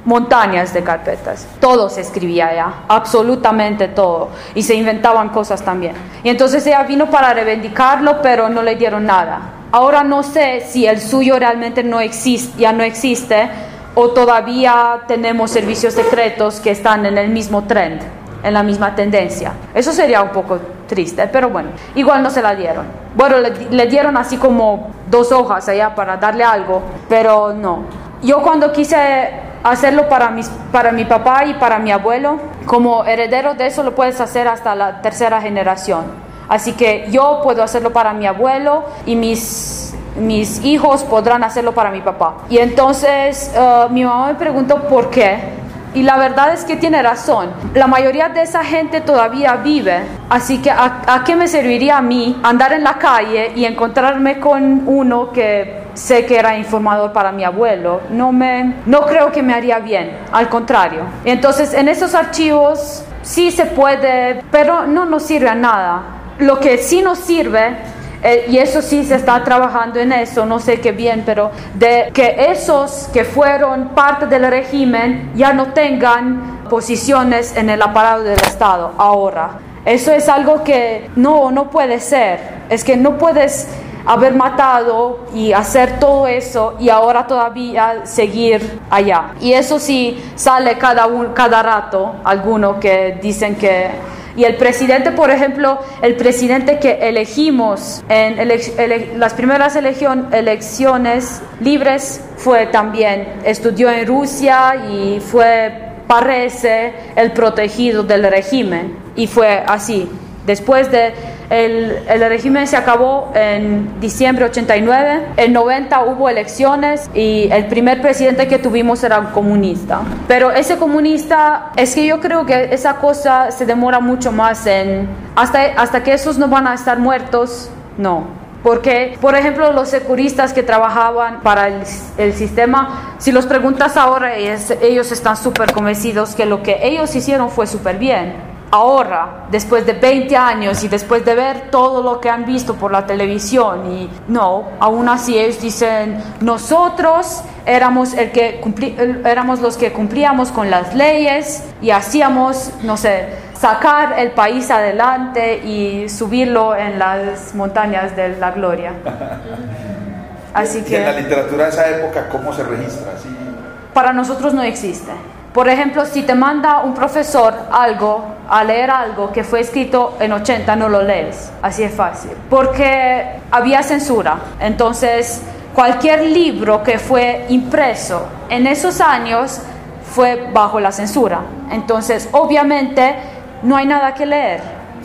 montañas de carpetas. Todo se escribía allá, absolutamente todo. Y se inventaban cosas también. Y entonces ella vino para reivindicarlo, pero no le dieron nada. Ahora no sé si el suyo realmente no existe, ya no existe o todavía tenemos servicios secretos que están en el mismo trend en la misma tendencia. Eso sería un poco triste, pero bueno, igual no se la dieron. Bueno, le, dieron así como dos hojas allá para darle algo, pero no. Yo cuando quise hacerlo para, mis, para mi papá y para mi abuelo, como heredero de eso lo puedes hacer hasta la tercera generación. Así que yo puedo hacerlo para mi abuelo y mis, mis hijos podrán hacerlo para mi papá. Y entonces uh, mi mamá me preguntó por qué. Y la verdad es que tiene razón. La mayoría de esa gente todavía vive. Así que ¿a, qué me serviría a mí andar en la calle y encontrarme con uno que sé que era informador para mi abuelo? No, me, no creo que me haría bien. Al contrario. Entonces en esos archivos sí se puede, pero no nos sirve a nada. Lo que sí nos sirve eh, y eso sí se está trabajando en eso, no sé qué bien, pero de que esos que fueron parte del régimen ya no tengan posiciones en el aparato del Estado ahora. Eso es algo que no, no puede ser. Es que no puedes haber matado y hacer todo eso y ahora todavía seguir allá. Y eso sí sale cada, un, cada rato, algunos que dicen que y el presidente, por ejemplo, el presidente que elegimos en las primeras elecciones libres fue también, estudió en Rusia y fue, parece, el protegido del régimen. Y fue así. Después de el, el, régimen se acabó en diciembre 89, en 90 hubo elecciones y el primer presidente que tuvimos era un comunista. Pero ese comunista, es que yo creo que esa cosa se demora mucho más en, hasta, hasta que esos no van a estar muertos, no. Porque, por ejemplo, los securistas que trabajaban para el, el sistema, si los preguntas ahora, ellos están súper convencidos que lo que ellos hicieron fue súper bien ahora, después de 20 años y después de ver todo lo que han visto por la televisión y no, aún así ellos dicen, nosotros éramos, el que éramos los que cumplíamos con las leyes y hacíamos, no sé, sacar el país adelante y subirlo en las montañas de la gloria. Así que... en la literatura de esa época cómo se registra? Para nosotros no existe. Por ejemplo, si te manda un profesor algo, a leer algo que fue escrito en 80, no lo lees. Así es fácil. Porque había censura. Entonces, cualquier libro que fue impreso en esos años fue bajo la censura. Entonces, obviamente, no hay nada que leer.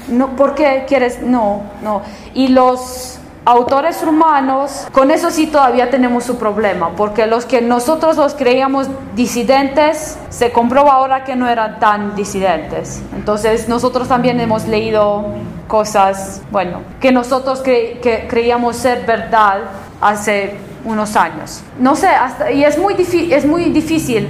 No, ¿Por qué quieres? No, no. Y los autores rumanos, con eso sí todavía tenemos su problema, porque los que nosotros los creíamos disidentes, se comprueba ahora que no eran tan disidentes. Entonces nosotros también hemos leído cosas, bueno, que nosotros que creíamos ser verdad hace unos años. No sé, y es muy, es muy difícil.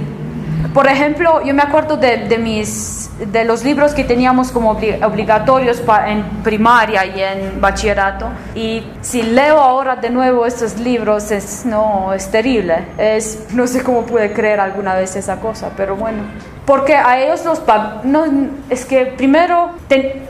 Por ejemplo, yo me acuerdo de, de mis de los libros que teníamos como obligatorios en primaria y en bachillerato. Y si leo ahora de nuevo estos libros, es, no, es terrible. Es, no sé cómo pude creer alguna vez esa cosa, pero bueno. Porque a ellos los... No, es que primero,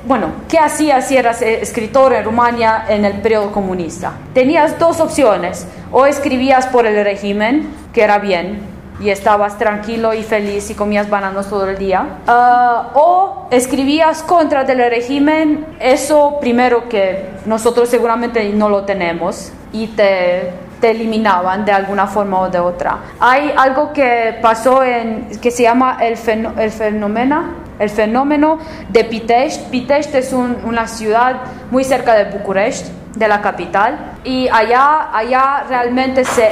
bueno, ¿qué hacías si eras eh, escritor en Rumania en el periodo comunista? Tenías dos opciones. O escribías por el régimen, que era bien, y estabas tranquilo y feliz y comías bananos todo el día. Ah, o escribías contra el régimen, eso primero que nosotros seguramente no lo tenemos y te, te eliminaban de alguna forma o de otra. Hay algo que pasó en, que se llama el, el fenómeno el fenómeno de Pitești. Pitești es una ciudad muy cerca de București, de la capital, y allá, allá realmente se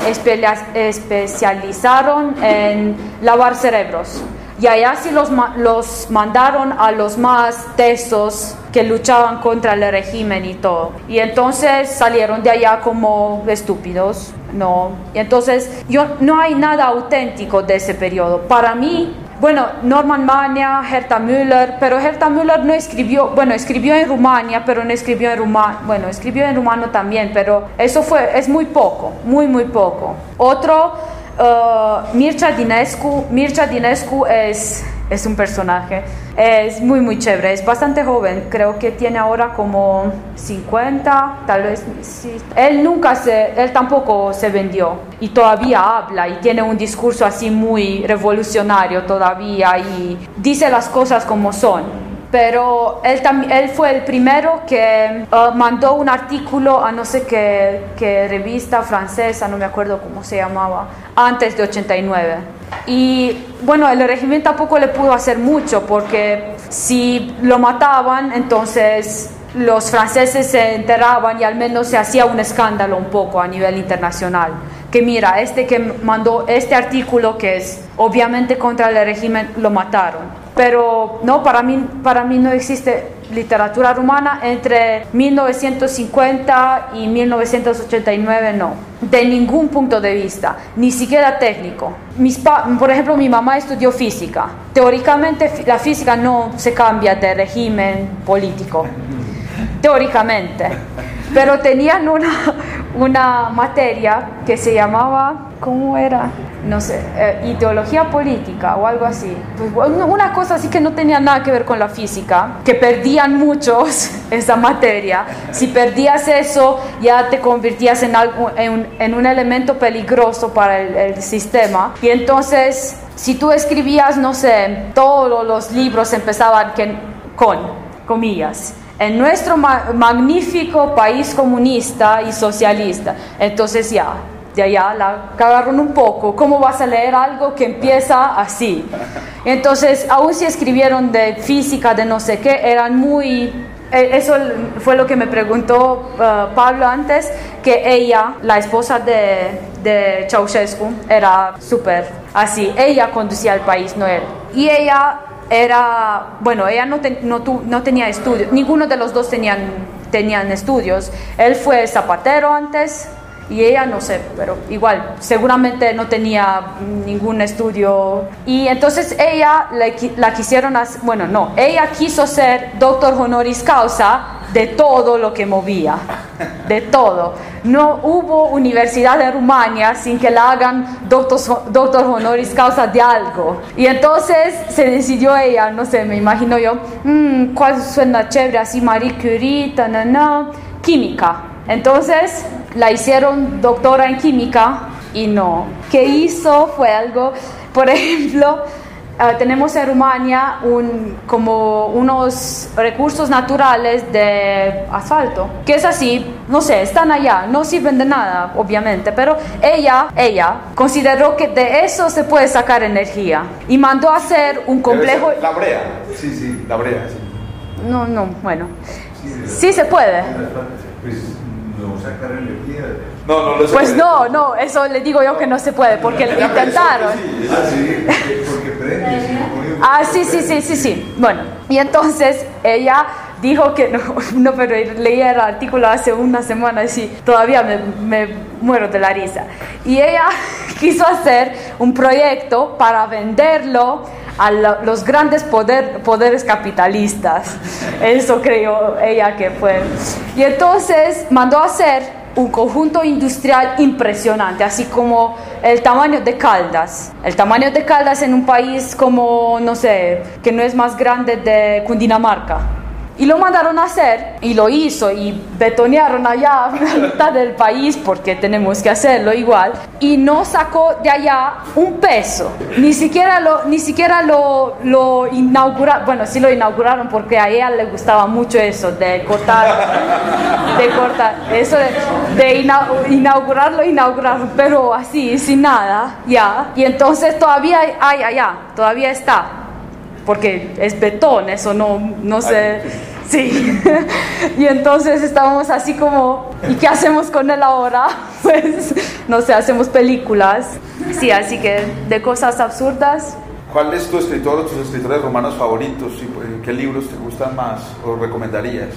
especializaron en lavar cerebros. Y allá sí los, los mandaron a los más tesos que luchaban contra el régimen y todo. Y entonces salieron de allá como estúpidos, ¿no? Y entonces yo, no hay nada auténtico de ese periodo. Para mí, bueno, Norman Mania, Herta Müller, pero Herta Müller no escribió, bueno, escribió en Rumania, pero no escribió en rumano, bueno, escribió en rumano también, pero eso fue, es muy poco, muy, muy poco. Otro, uh, Mircea Dinescu, Mircea Dinescu es es un personaje. Es muy, muy chévere. Es bastante joven. Creo que tiene ahora como 50, tal vez. Sí. Él nunca se, él tampoco se vendió. Y todavía habla y tiene un discurso así muy revolucionario todavía y dice las cosas como son pero él, él fue el primero que uh, mandó un artículo a no sé qué, qué, revista francesa, no me acuerdo cómo se llamaba, antes de 89. Y bueno, el régimen tampoco le pudo hacer mucho porque si lo mataban, entonces los franceses se enteraban y al menos se hacía un escándalo un poco a nivel internacional. Que mira, este que mandó este artículo que es obviamente contra el régimen, lo mataron pero no, para mí, para mí no existe literatura rumana entre 1950 y 1989, no, de ningún punto de vista, ni siquiera técnico. Mis por ejemplo, mi mamá estudió física. Teóricamente la física no se cambia de régimen político, teóricamente, pero tenían una, una materia que se llamaba, ¿cómo era? No sé, eh, ideología política o algo así. Pues, una cosa así que no tenía nada que ver con la física, que perdían muchos esa materia. Si perdías eso, ya te convertías en, algo, en, un, en un elemento peligroso para el sistema. Y entonces, si tú escribías, no sé, todos los libros empezaban con comillas en nuestro magnífico país comunista y socialista. Entonces ya, de allá la cagaron un poco. ¿Cómo vas a leer algo que empieza así? Entonces, aún si escribieron de física, de no sé qué, eran muy... Eh, eso fue lo que me preguntó uh, Pablo antes, que ella, la esposa de, de Ceausescu, era súper así. Ella conducía el país, no él. Y ella era, bueno, ella no, no, no tenía estudios, ninguno de los dos tenían, tenían estudios. Él fue zapatero antes, y ella no sé, pero igual, seguramente no tenía ningún estudio. Y entonces ella la quisieron, hacer, bueno, no, ella quiso ser doctor honoris causa de todo lo que movía, de todo. No hubo universidad de Rumania sin que la hagan doctor, doctor honoris causa de algo. Y entonces se decidió ella, no sé, me imagino yo, mmm, ¿cuál suena chévere? Así Marie Curie, no, química. Entonces la hicieron doctora en química y no. ¿Qué hizo? Fue algo, por ejemplo, eh, tenemos en Rumania un, como unos recursos naturales de asfalto, que es así, no sé, están allá, no sirven de nada, obviamente, pero ella, ella consideró que de eso se puede sacar energía y mandó a hacer un complejo... La brea, sí, sí, la brea, sí. No, no, bueno, sí, se puede. Pues, No sacar. No, no lo sé. Pues no, no, eso le digo yo que no se puede, porque lo intentaron. Ah, sí, porque prende. no Ah, sí, sí, sí, sí, sí. Bueno, y entonces ella dijo que no, no pero leía el artículo hace una semana y todavía me, me muero de la risa. Y ella quiso hacer un proyecto para venderlo a lo- los grandes poder- poderes capitalistas. Eso creyó ella que fue. Y entonces mandó a hacer un conjunto industrial impresionante, así como el tamaño de Caldas. El tamaño de Caldas en un país como, no sé, que no es más grande de Cundinamarca. Y lo mandaron a hacer y lo hizo y betonearon allá la mitad del país porque tenemos que hacerlo igual y no sacó de allá un peso. Ni siquiera lo, ni siquiera lo, lo inauguraron, bueno, sí lo inauguraron porque a ella le gustaba mucho eso de cortar, de cortar, eso de, de ina- inaugurarlo, inauguraron, pero así, sin nada, ya. Y entonces todavía hay, allá, todavía está porque es betón, eso no, no sé. Sí. y entonces estábamos así como, ¿y qué hacemos con él ahora? Pues, no sé, hacemos películas. Sí, así que de cosas absurdas. ¿Cuál es tu escritor o tus escritores romanos favoritos? y, ¿Qué libros te gustan más o recomendarías?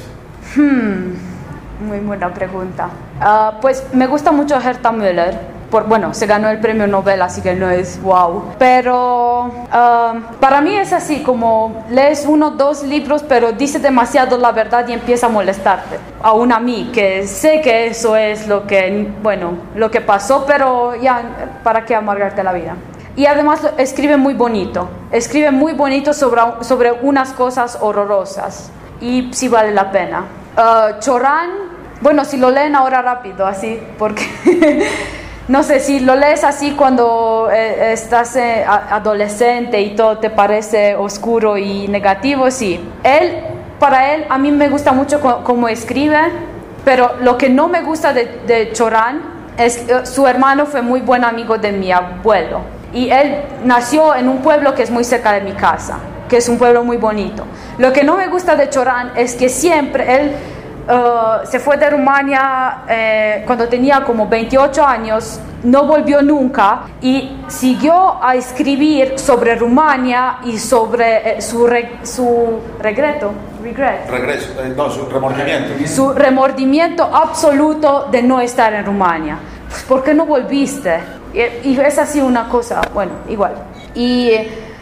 Muy buena pregunta. Ah, pues me gusta mucho Herta Müller. Por, bueno, se ganó el premio Nobel, así que no es wow. Pero ah, para mí es así, como lees uno dos libros, pero dice demasiado la verdad y empieza a molestarte. Aún a mí, que sé que eso es lo que, bueno, lo que pasó, pero ya, ¿para qué amargarte la vida? Y además escribe muy bonito, escribe muy bonito sobre, sobre unas cosas horrorosas y sí vale la pena. Ah, Chorán, bueno, si lo leen ahora rápido, así, porque no sé, si lo lees así cuando eh, estás eh, adolescente y todo te parece oscuro y negativo, sí. Él, para él, a mí me gusta mucho cómo escribe, pero lo que no me gusta de, de Chorán es que eh, su hermano fue muy buen amigo de mi abuelo y él nació en un pueblo que es muy cerca de mi casa, que es un pueblo muy bonito. Lo que no me gusta de Chorán es que siempre él eh, se fue de Rumania eh, cuando tenía como 28 años, no volvió nunca y siguió a escribir sobre Rumania y sobre eh, su, re- su regreto, regret, Regreso, eh, no, su remordimiento. su remordimiento absoluto de no estar en Rumania. ¿Por qué no volviste? Y, y es así una cosa, bueno, igual. Y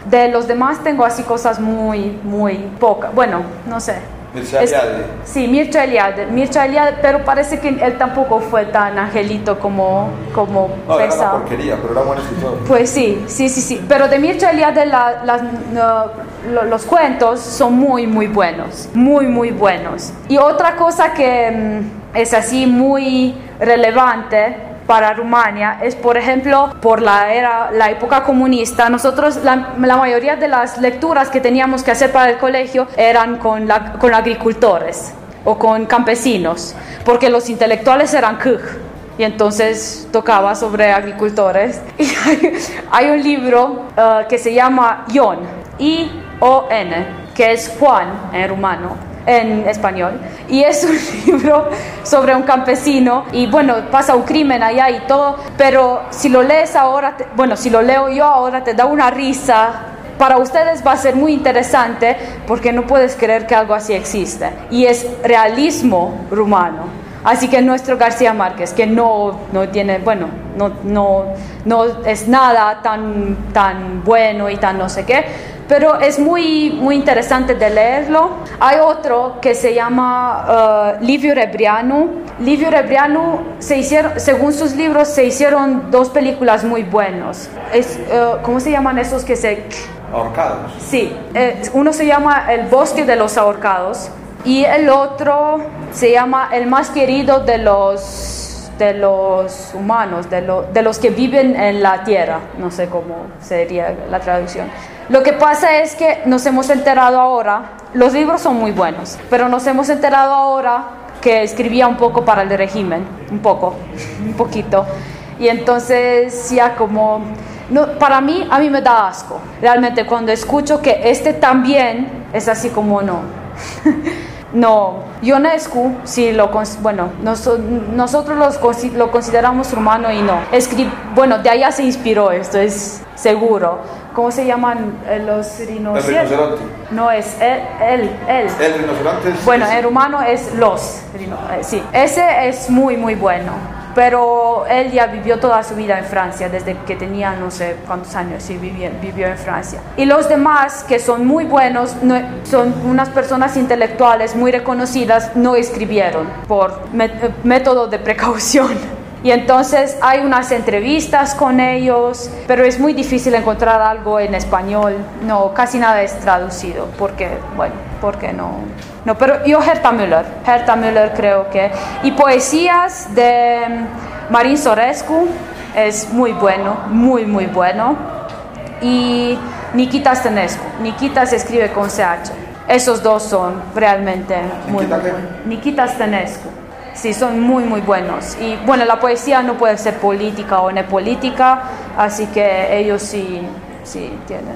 de los demás tengo así cosas muy, muy pocas. Bueno, no sé. Mircea Eliade. Sí, Mircea Eliade, Mircea Eliade, pero parece que él tampoco fue tan angelito como, como No, era una pensaba. porquería, pero era buen escritor. Pues sí, sí, sí, sí. Pero de Mircea Eliade la- lo- los cuentos son muy, muy buenos. Muy, muy buenos. Y otra cosa que mm, es así muy relevante para Rumania es, por ejemplo, por la, era, la época comunista, nosotros, la, la mayoría de las lecturas que teníamos que hacer para el colegio eran con, la, con agricultores o con campesinos, porque los intelectuales eran kuj. Y entonces tocaba sobre agricultores. Y hay, hay un libro eh, que se llama Ion, I-O-N, que es Juan en rumano, en español. Y es un libro sobre un campesino. Y bueno, pasa un crimen allá y todo. Pero si lo lees ahora, te- bueno, si lo leo yo ahora, te da una risa. Para ustedes va a ser muy interesante porque no puedes creer que algo así existe. Y es realismo rumano. Así que nuestro García Márquez, que no, no tiene, bueno, no, no, no es nada tan, tan bueno y tan no sé qué, pero es muy, muy interesante de leerlo. Hay otro que se llama uh, Livio Rebriano. Livio Rebriano, se hicieron, según sus libros, se hicieron dos películas muy buenas. Es, uh, ¿Cómo se llaman esos que se... Ahorcados. Sí, eh, uno se llama El bosque de los ahorcados y el otro se llama El más querido de los, de los humanos, de, lo- de los que viven en la tierra. No sé cómo sería la traducción. Lo que pasa es que nos hemos enterado ahora, los libros son muy buenos, pero nos hemos enterado ahora que escribía un poco para el régimen, un poco, un poquito. Y entonces ya como, no, para mí, a mí me da asco. Realmente cuando escucho que este también es así como no. No, Ionescu, sí, lo, bueno, nosotros lo consideramos rumano y no. bueno, de allá se inspiró esto, es seguro. ¿Cómo se llaman eh, los rinocerontes? El rinoceronte. No es él, él, él. El rinoceronte Bueno, el rumano es los. Eh, sí, ese es muy, muy bueno pero él ya vivió toda su vida en Francia, desde que tenía no sé cuántos años, sí, vivió, vivió en Francia. Y los demás, que son muy buenos, son unas personas intelectuales muy reconocidas, no escribieron por método de precaución. Y entonces hay unas entrevistas con ellos, pero es muy difícil encontrar algo en español. No, casi nada es traducido, porque, bueno, porque no. No, pero yo Herta Müller, Herta Müller creo que. Y poesías de Marín Sorescu es muy bueno, muy, muy bueno. Y Nikita Stenescu. Nikita se escribe con CH. Esos dos son realmente muy, muy buenos. Nikita Stenescu. Sí, son muy, muy buenos. Y bueno, la poesía no puede ser política o no política, así que ellos sí, sí tienen.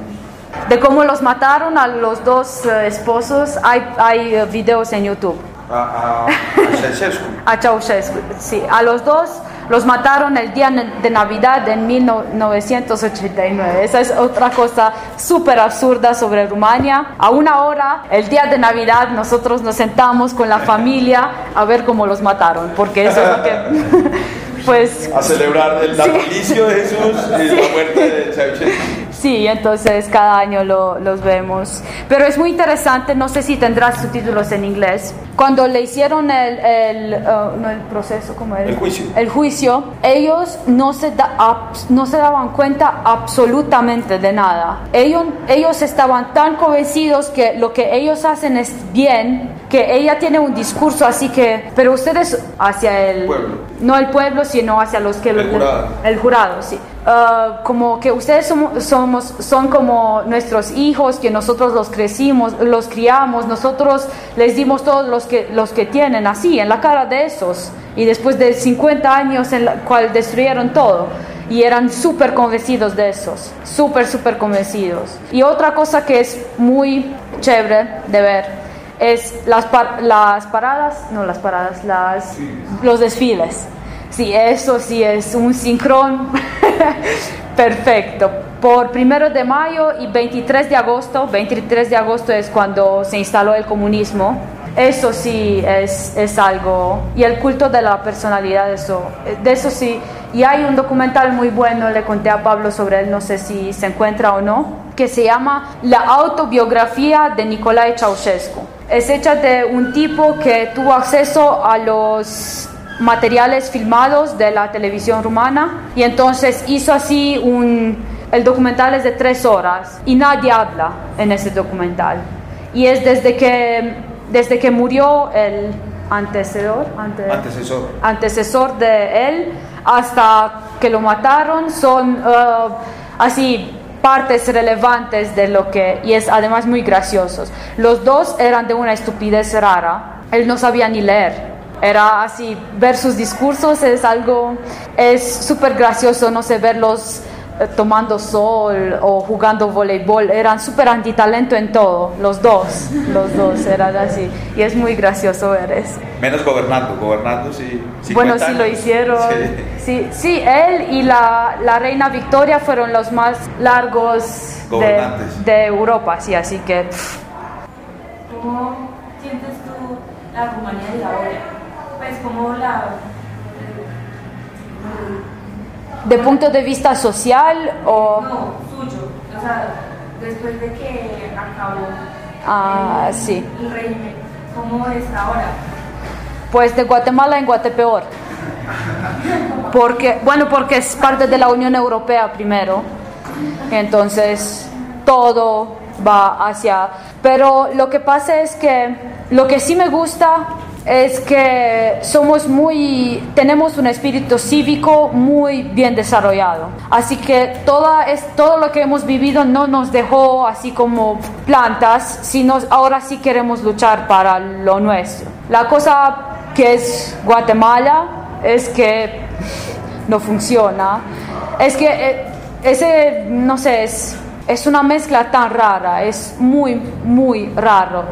De cómo los mataron a los dos eh, esposos, hay, hay videos en YouTube. A, a, Ceausescu. a Ceausescu, sí. A los dos los mataron el día de Navidad en 1989. Esa es otra cosa súper absurda sobre Rumania. A una hora, el día de Navidad, nosotros nos sentamos con la familia a ver cómo los mataron, porque eso es lo que... pues, a celebrar el natalicio de Jesús y la muerte de Ceausescu. Sí, entonces cada año lo, los vemos. Pero es muy interesante, no sé si tendrás subtítulos en inglés. Cuando le hicieron el, el, uh, no el proceso, como el, el juicio. El juicio, ellos no se, da, no se daban cuenta absolutamente de nada. Ellos, ellos estaban tan convencidos que lo que ellos hacen es bien, que ella tiene un discurso así que, pero ustedes hacia el pueblo. no el pueblo, sino hacia los que... El jurado. El jurado, sí. Uh, como que ustedes somos, somos, son como nuestros hijos, que nosotros los crecimos, los criamos, nosotros les dimos todos los que, los que tienen, así, en la cara de esos. Y después de 50 años en la cual destruyeron todo. Y eran súper convencidos de esos, súper, súper convencidos. Y otra cosa que es muy chévere de ver es las, las paradas, no las paradas, las, los desfiles Sí, eso sí es un sincron perfecto. Por primero de mayo y 23 de agosto, 23 de agosto es cuando se instaló el comunismo. Eso sí es, es algo. Y el culto de la personalidad, eso, de eso sí. Y hay un documental muy bueno, le conté a Pablo sobre él, no sé si se encuentra o no, que se llama La autobiografía de Nicolai Ceausescu. Es hecha de un tipo que tuvo acceso a los materiales filmados de la televisión rumana y entonces hizo así un, el documental es de tres horas y nadie habla en ese documental. Y es desde que, desde que murió el antecesor, antecesor. antecesor de él hasta que lo mataron son uh, así partes relevantes de lo que y es además muy graciosos. Los dos eran de una estupidez rara. Él no sabía ni leer era así, ver sus discursos es algo, es súper gracioso, no sé, verlos eh, tomando sol o jugando voleibol, eran súper antitalento en todo, los dos, los dos eran así, y es muy gracioso ver eso. Menos gobernando, gobernando sí. Bueno, sí lo hicieron, sí, sí, él y la, la, reina Victoria fueron los más largos de, de, Europa, sí, así que... ¿Cómo sientes tú la Rumanía de ahora? Pues como la... ¿De punto de vista social o...? No, suyo, o sea, después de que acabó ah, el, sí. el régimen, ¿cómo está ahora? Pues de Guatemala en Guatepeor. Porque, bueno, porque es parte de la Unión Europea primero. Entonces, todo va hacia... Pero lo que pasa es que lo que sí me gusta es que somos muy, tenemos un espíritu cívico muy bien desarrollado. Así que toda es, todo lo que hemos vivido no nos dejó así como plantas, sino ahora sí queremos luchar para lo nuestro. La cosa que es Guatemala es que no funciona. Es que eh, ese, no sé, es, es una mezcla tan rara, es muy, muy raro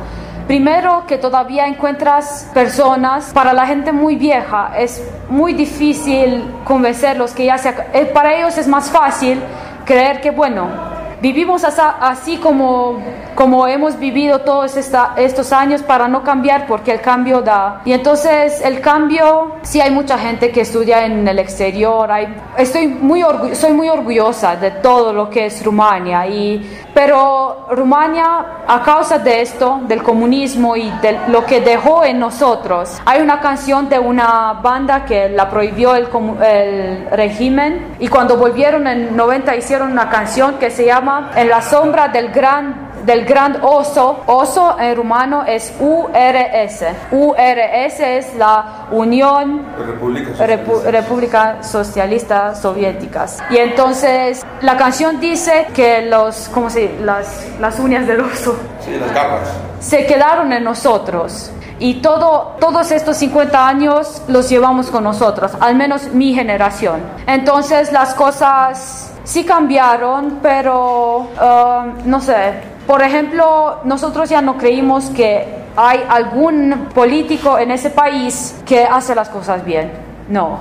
Primero que todavía encuentras personas, para la gente muy vieja es muy difícil convencerlos que ya sea, eh, para ellos es más fácil creer que bueno, vivimos así como, como hemos vivido todos estos años para no cambiar porque el cambio da. Y entonces el cambio, sí hay mucha gente que estudia en el exterior, hay, estoy muy soy muy orgullosa de todo lo que es Rumania, y, pero Rumania a causa de esto, del comunismo y de lo que dejó en nosotros, hay una canción de una banda que la prohibió el, el régimen y cuando volvieron en 90 hicieron una canción que se llama en la sombra del gran del gran oso. Oso en rumano es URS. URS es la Unión República Socialista, Soviéticas. Y entonces la canción dice que los, ¿cómo se Las, las uñas del oso. Se quedaron en nosotros. Y todo, todos estos 50 años los llevamos con nosotros, al menos mi generación. Entonces las cosas sí cambiaron, pero um, no sé. Por ejemplo, nosotros ya no creímos que hay algún político en ese país que hace las cosas bien. No,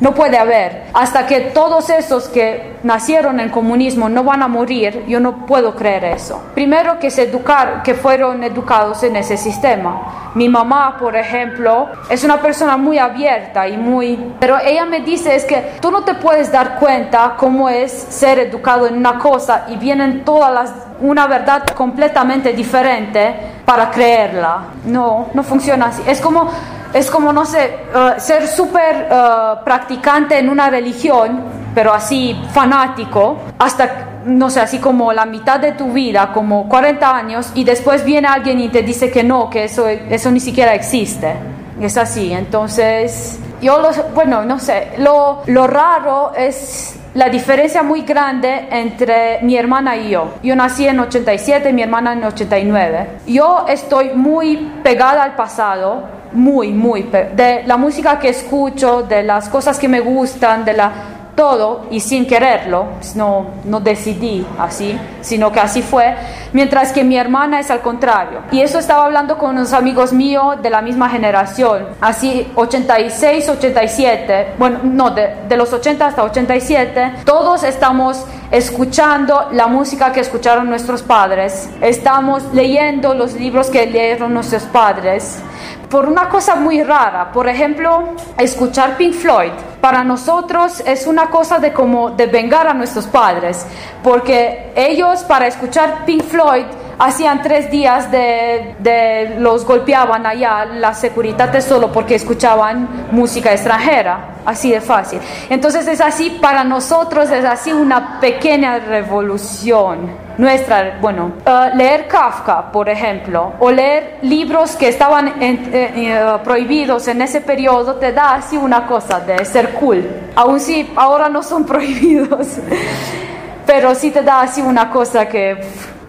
no puede haber. Hasta que todos esos que nacieron en comunismo no van a morir, yo no puedo creer eso. Primero que se educar, que fueron educados en ese sistema. Mi mamá, por ejemplo, es una persona muy abierta y muy... Pero ella me dice es que tú no te puedes dar cuenta cómo es ser educado en una cosa y vienen todas las... una verdad completamente diferente para creerla. No, no funciona así. Es como es como, no sé, uh, ser súper uh, practicante en una religión, pero así fanático, hasta, no sé, así como la mitad de tu vida, como 40 años, y después viene alguien y te dice que no, que eso, eso ni siquiera existe. Es así, entonces, yo lo, bueno, no sé, lo, lo raro es la diferencia muy grande entre mi hermana y yo. Yo nací en 87, mi hermana en 89. Yo estoy muy pegada al pasado, muy, muy, de la música que escucho, de las cosas que me gustan, de la todo y sin quererlo, no, no decidí así, sino que así fue, mientras que mi hermana es al contrario. Y eso estaba hablando con unos amigos míos de la misma generación, así 86, 87, bueno, no, de, de los 80 hasta 87, todos estamos escuchando la música que escucharon nuestros padres, estamos leyendo los libros que leyeron nuestros padres, por una cosa muy rara. Por ejemplo, escuchar Pink Floyd. Para nosotros es una cosa de como de vengar a nuestros padres, porque ellos para escuchar Pink Floyd hacían tres días de, de, los golpeaban allá la seguridad solo porque escuchaban música extranjera, así de fácil. Entonces es así, para nosotros es así una pequeña revolución nuestra, bueno, uh, leer Kafka, por ejemplo, o leer libros que estaban eh, eh, prohibidos en ese periodo, te da así una cosa de ser cool, aun si ahora no son prohibidos, pero sí te da así una cosa que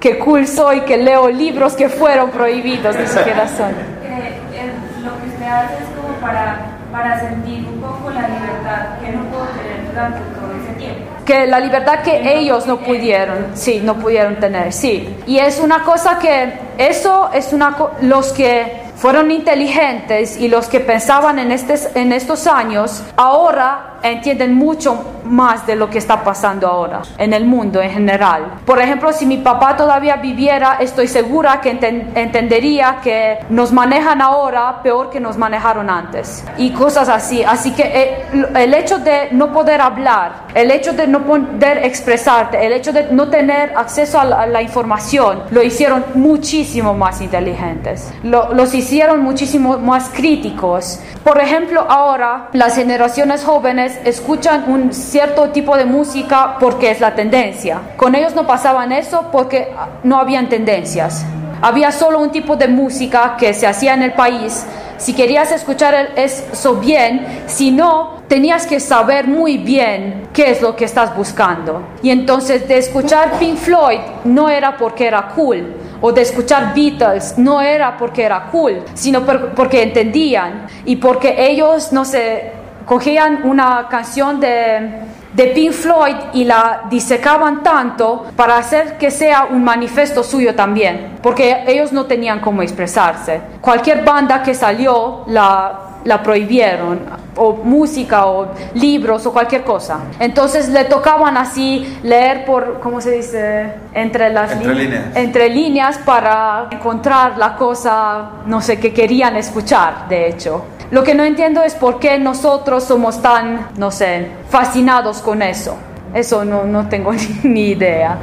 que cool soy, que leo libros que fueron prohibidos, ni siquiera son. Eh, eh, lo que usted hace es como para, para sentir un poco la libertad que no puedo tener durante todo ese tiempo. Que la libertad que, ellos no pudieron, sí, no pudieron tener, sí. Y es una cosa que, eso es una, los que fueron inteligentes y los que pensaban en, este, en estos años, ahora entienden mucho más de lo que está pasando ahora en el mundo en general. Por ejemplo, si mi papá todavía viviera, estoy segura que entendería que nos manejan ahora peor que nos manejaron antes y cosas así. Así que eh, el hecho de no poder hablar, el hecho de no poder expresarte, el hecho de no tener acceso a la, información, lo hicieron muchísimo más inteligentes, los hicieron muchísimo más críticos. Por ejemplo, ahora las generaciones jóvenes escuchan un cierto tipo de música porque es la tendencia. Con ellos no pasaban eso porque no habían tendencias. Había solo un tipo de música que se hacía en el país. Si querías escuchar eso bien, si no, tenías que saber muy bien qué es lo que estás buscando. Y entonces de escuchar Pink Floyd no era porque era cool, o de escuchar Beatles no era porque era cool, sino porque entendían y porque ellos, no sé, cogían una canción de, de Pink Floyd y la disecaban tanto para hacer que sea un manifiesto suyo también, porque ellos no tenían cómo expresarse. Cualquier banda que salió la, la prohibieron, o música, o libros, o cualquier cosa. Entonces le tocaban así leer por, ¿cómo se dice? Entre las Entre lí- líneas. entre líneas para encontrar la cosa, no sé, que querían escuchar, de hecho. Lo que no entiendo es por qué nosotros somos tan, no sé, fascinados con eso. Eso no, no tengo ni, ni idea.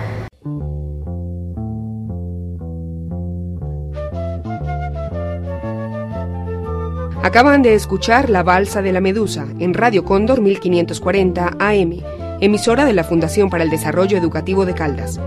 Acaban de escuchar La Balsa de la Medusa en Radio Cóndor 1540 AM, emisora de la Fundación para el Desarrollo Educativo de Caldas.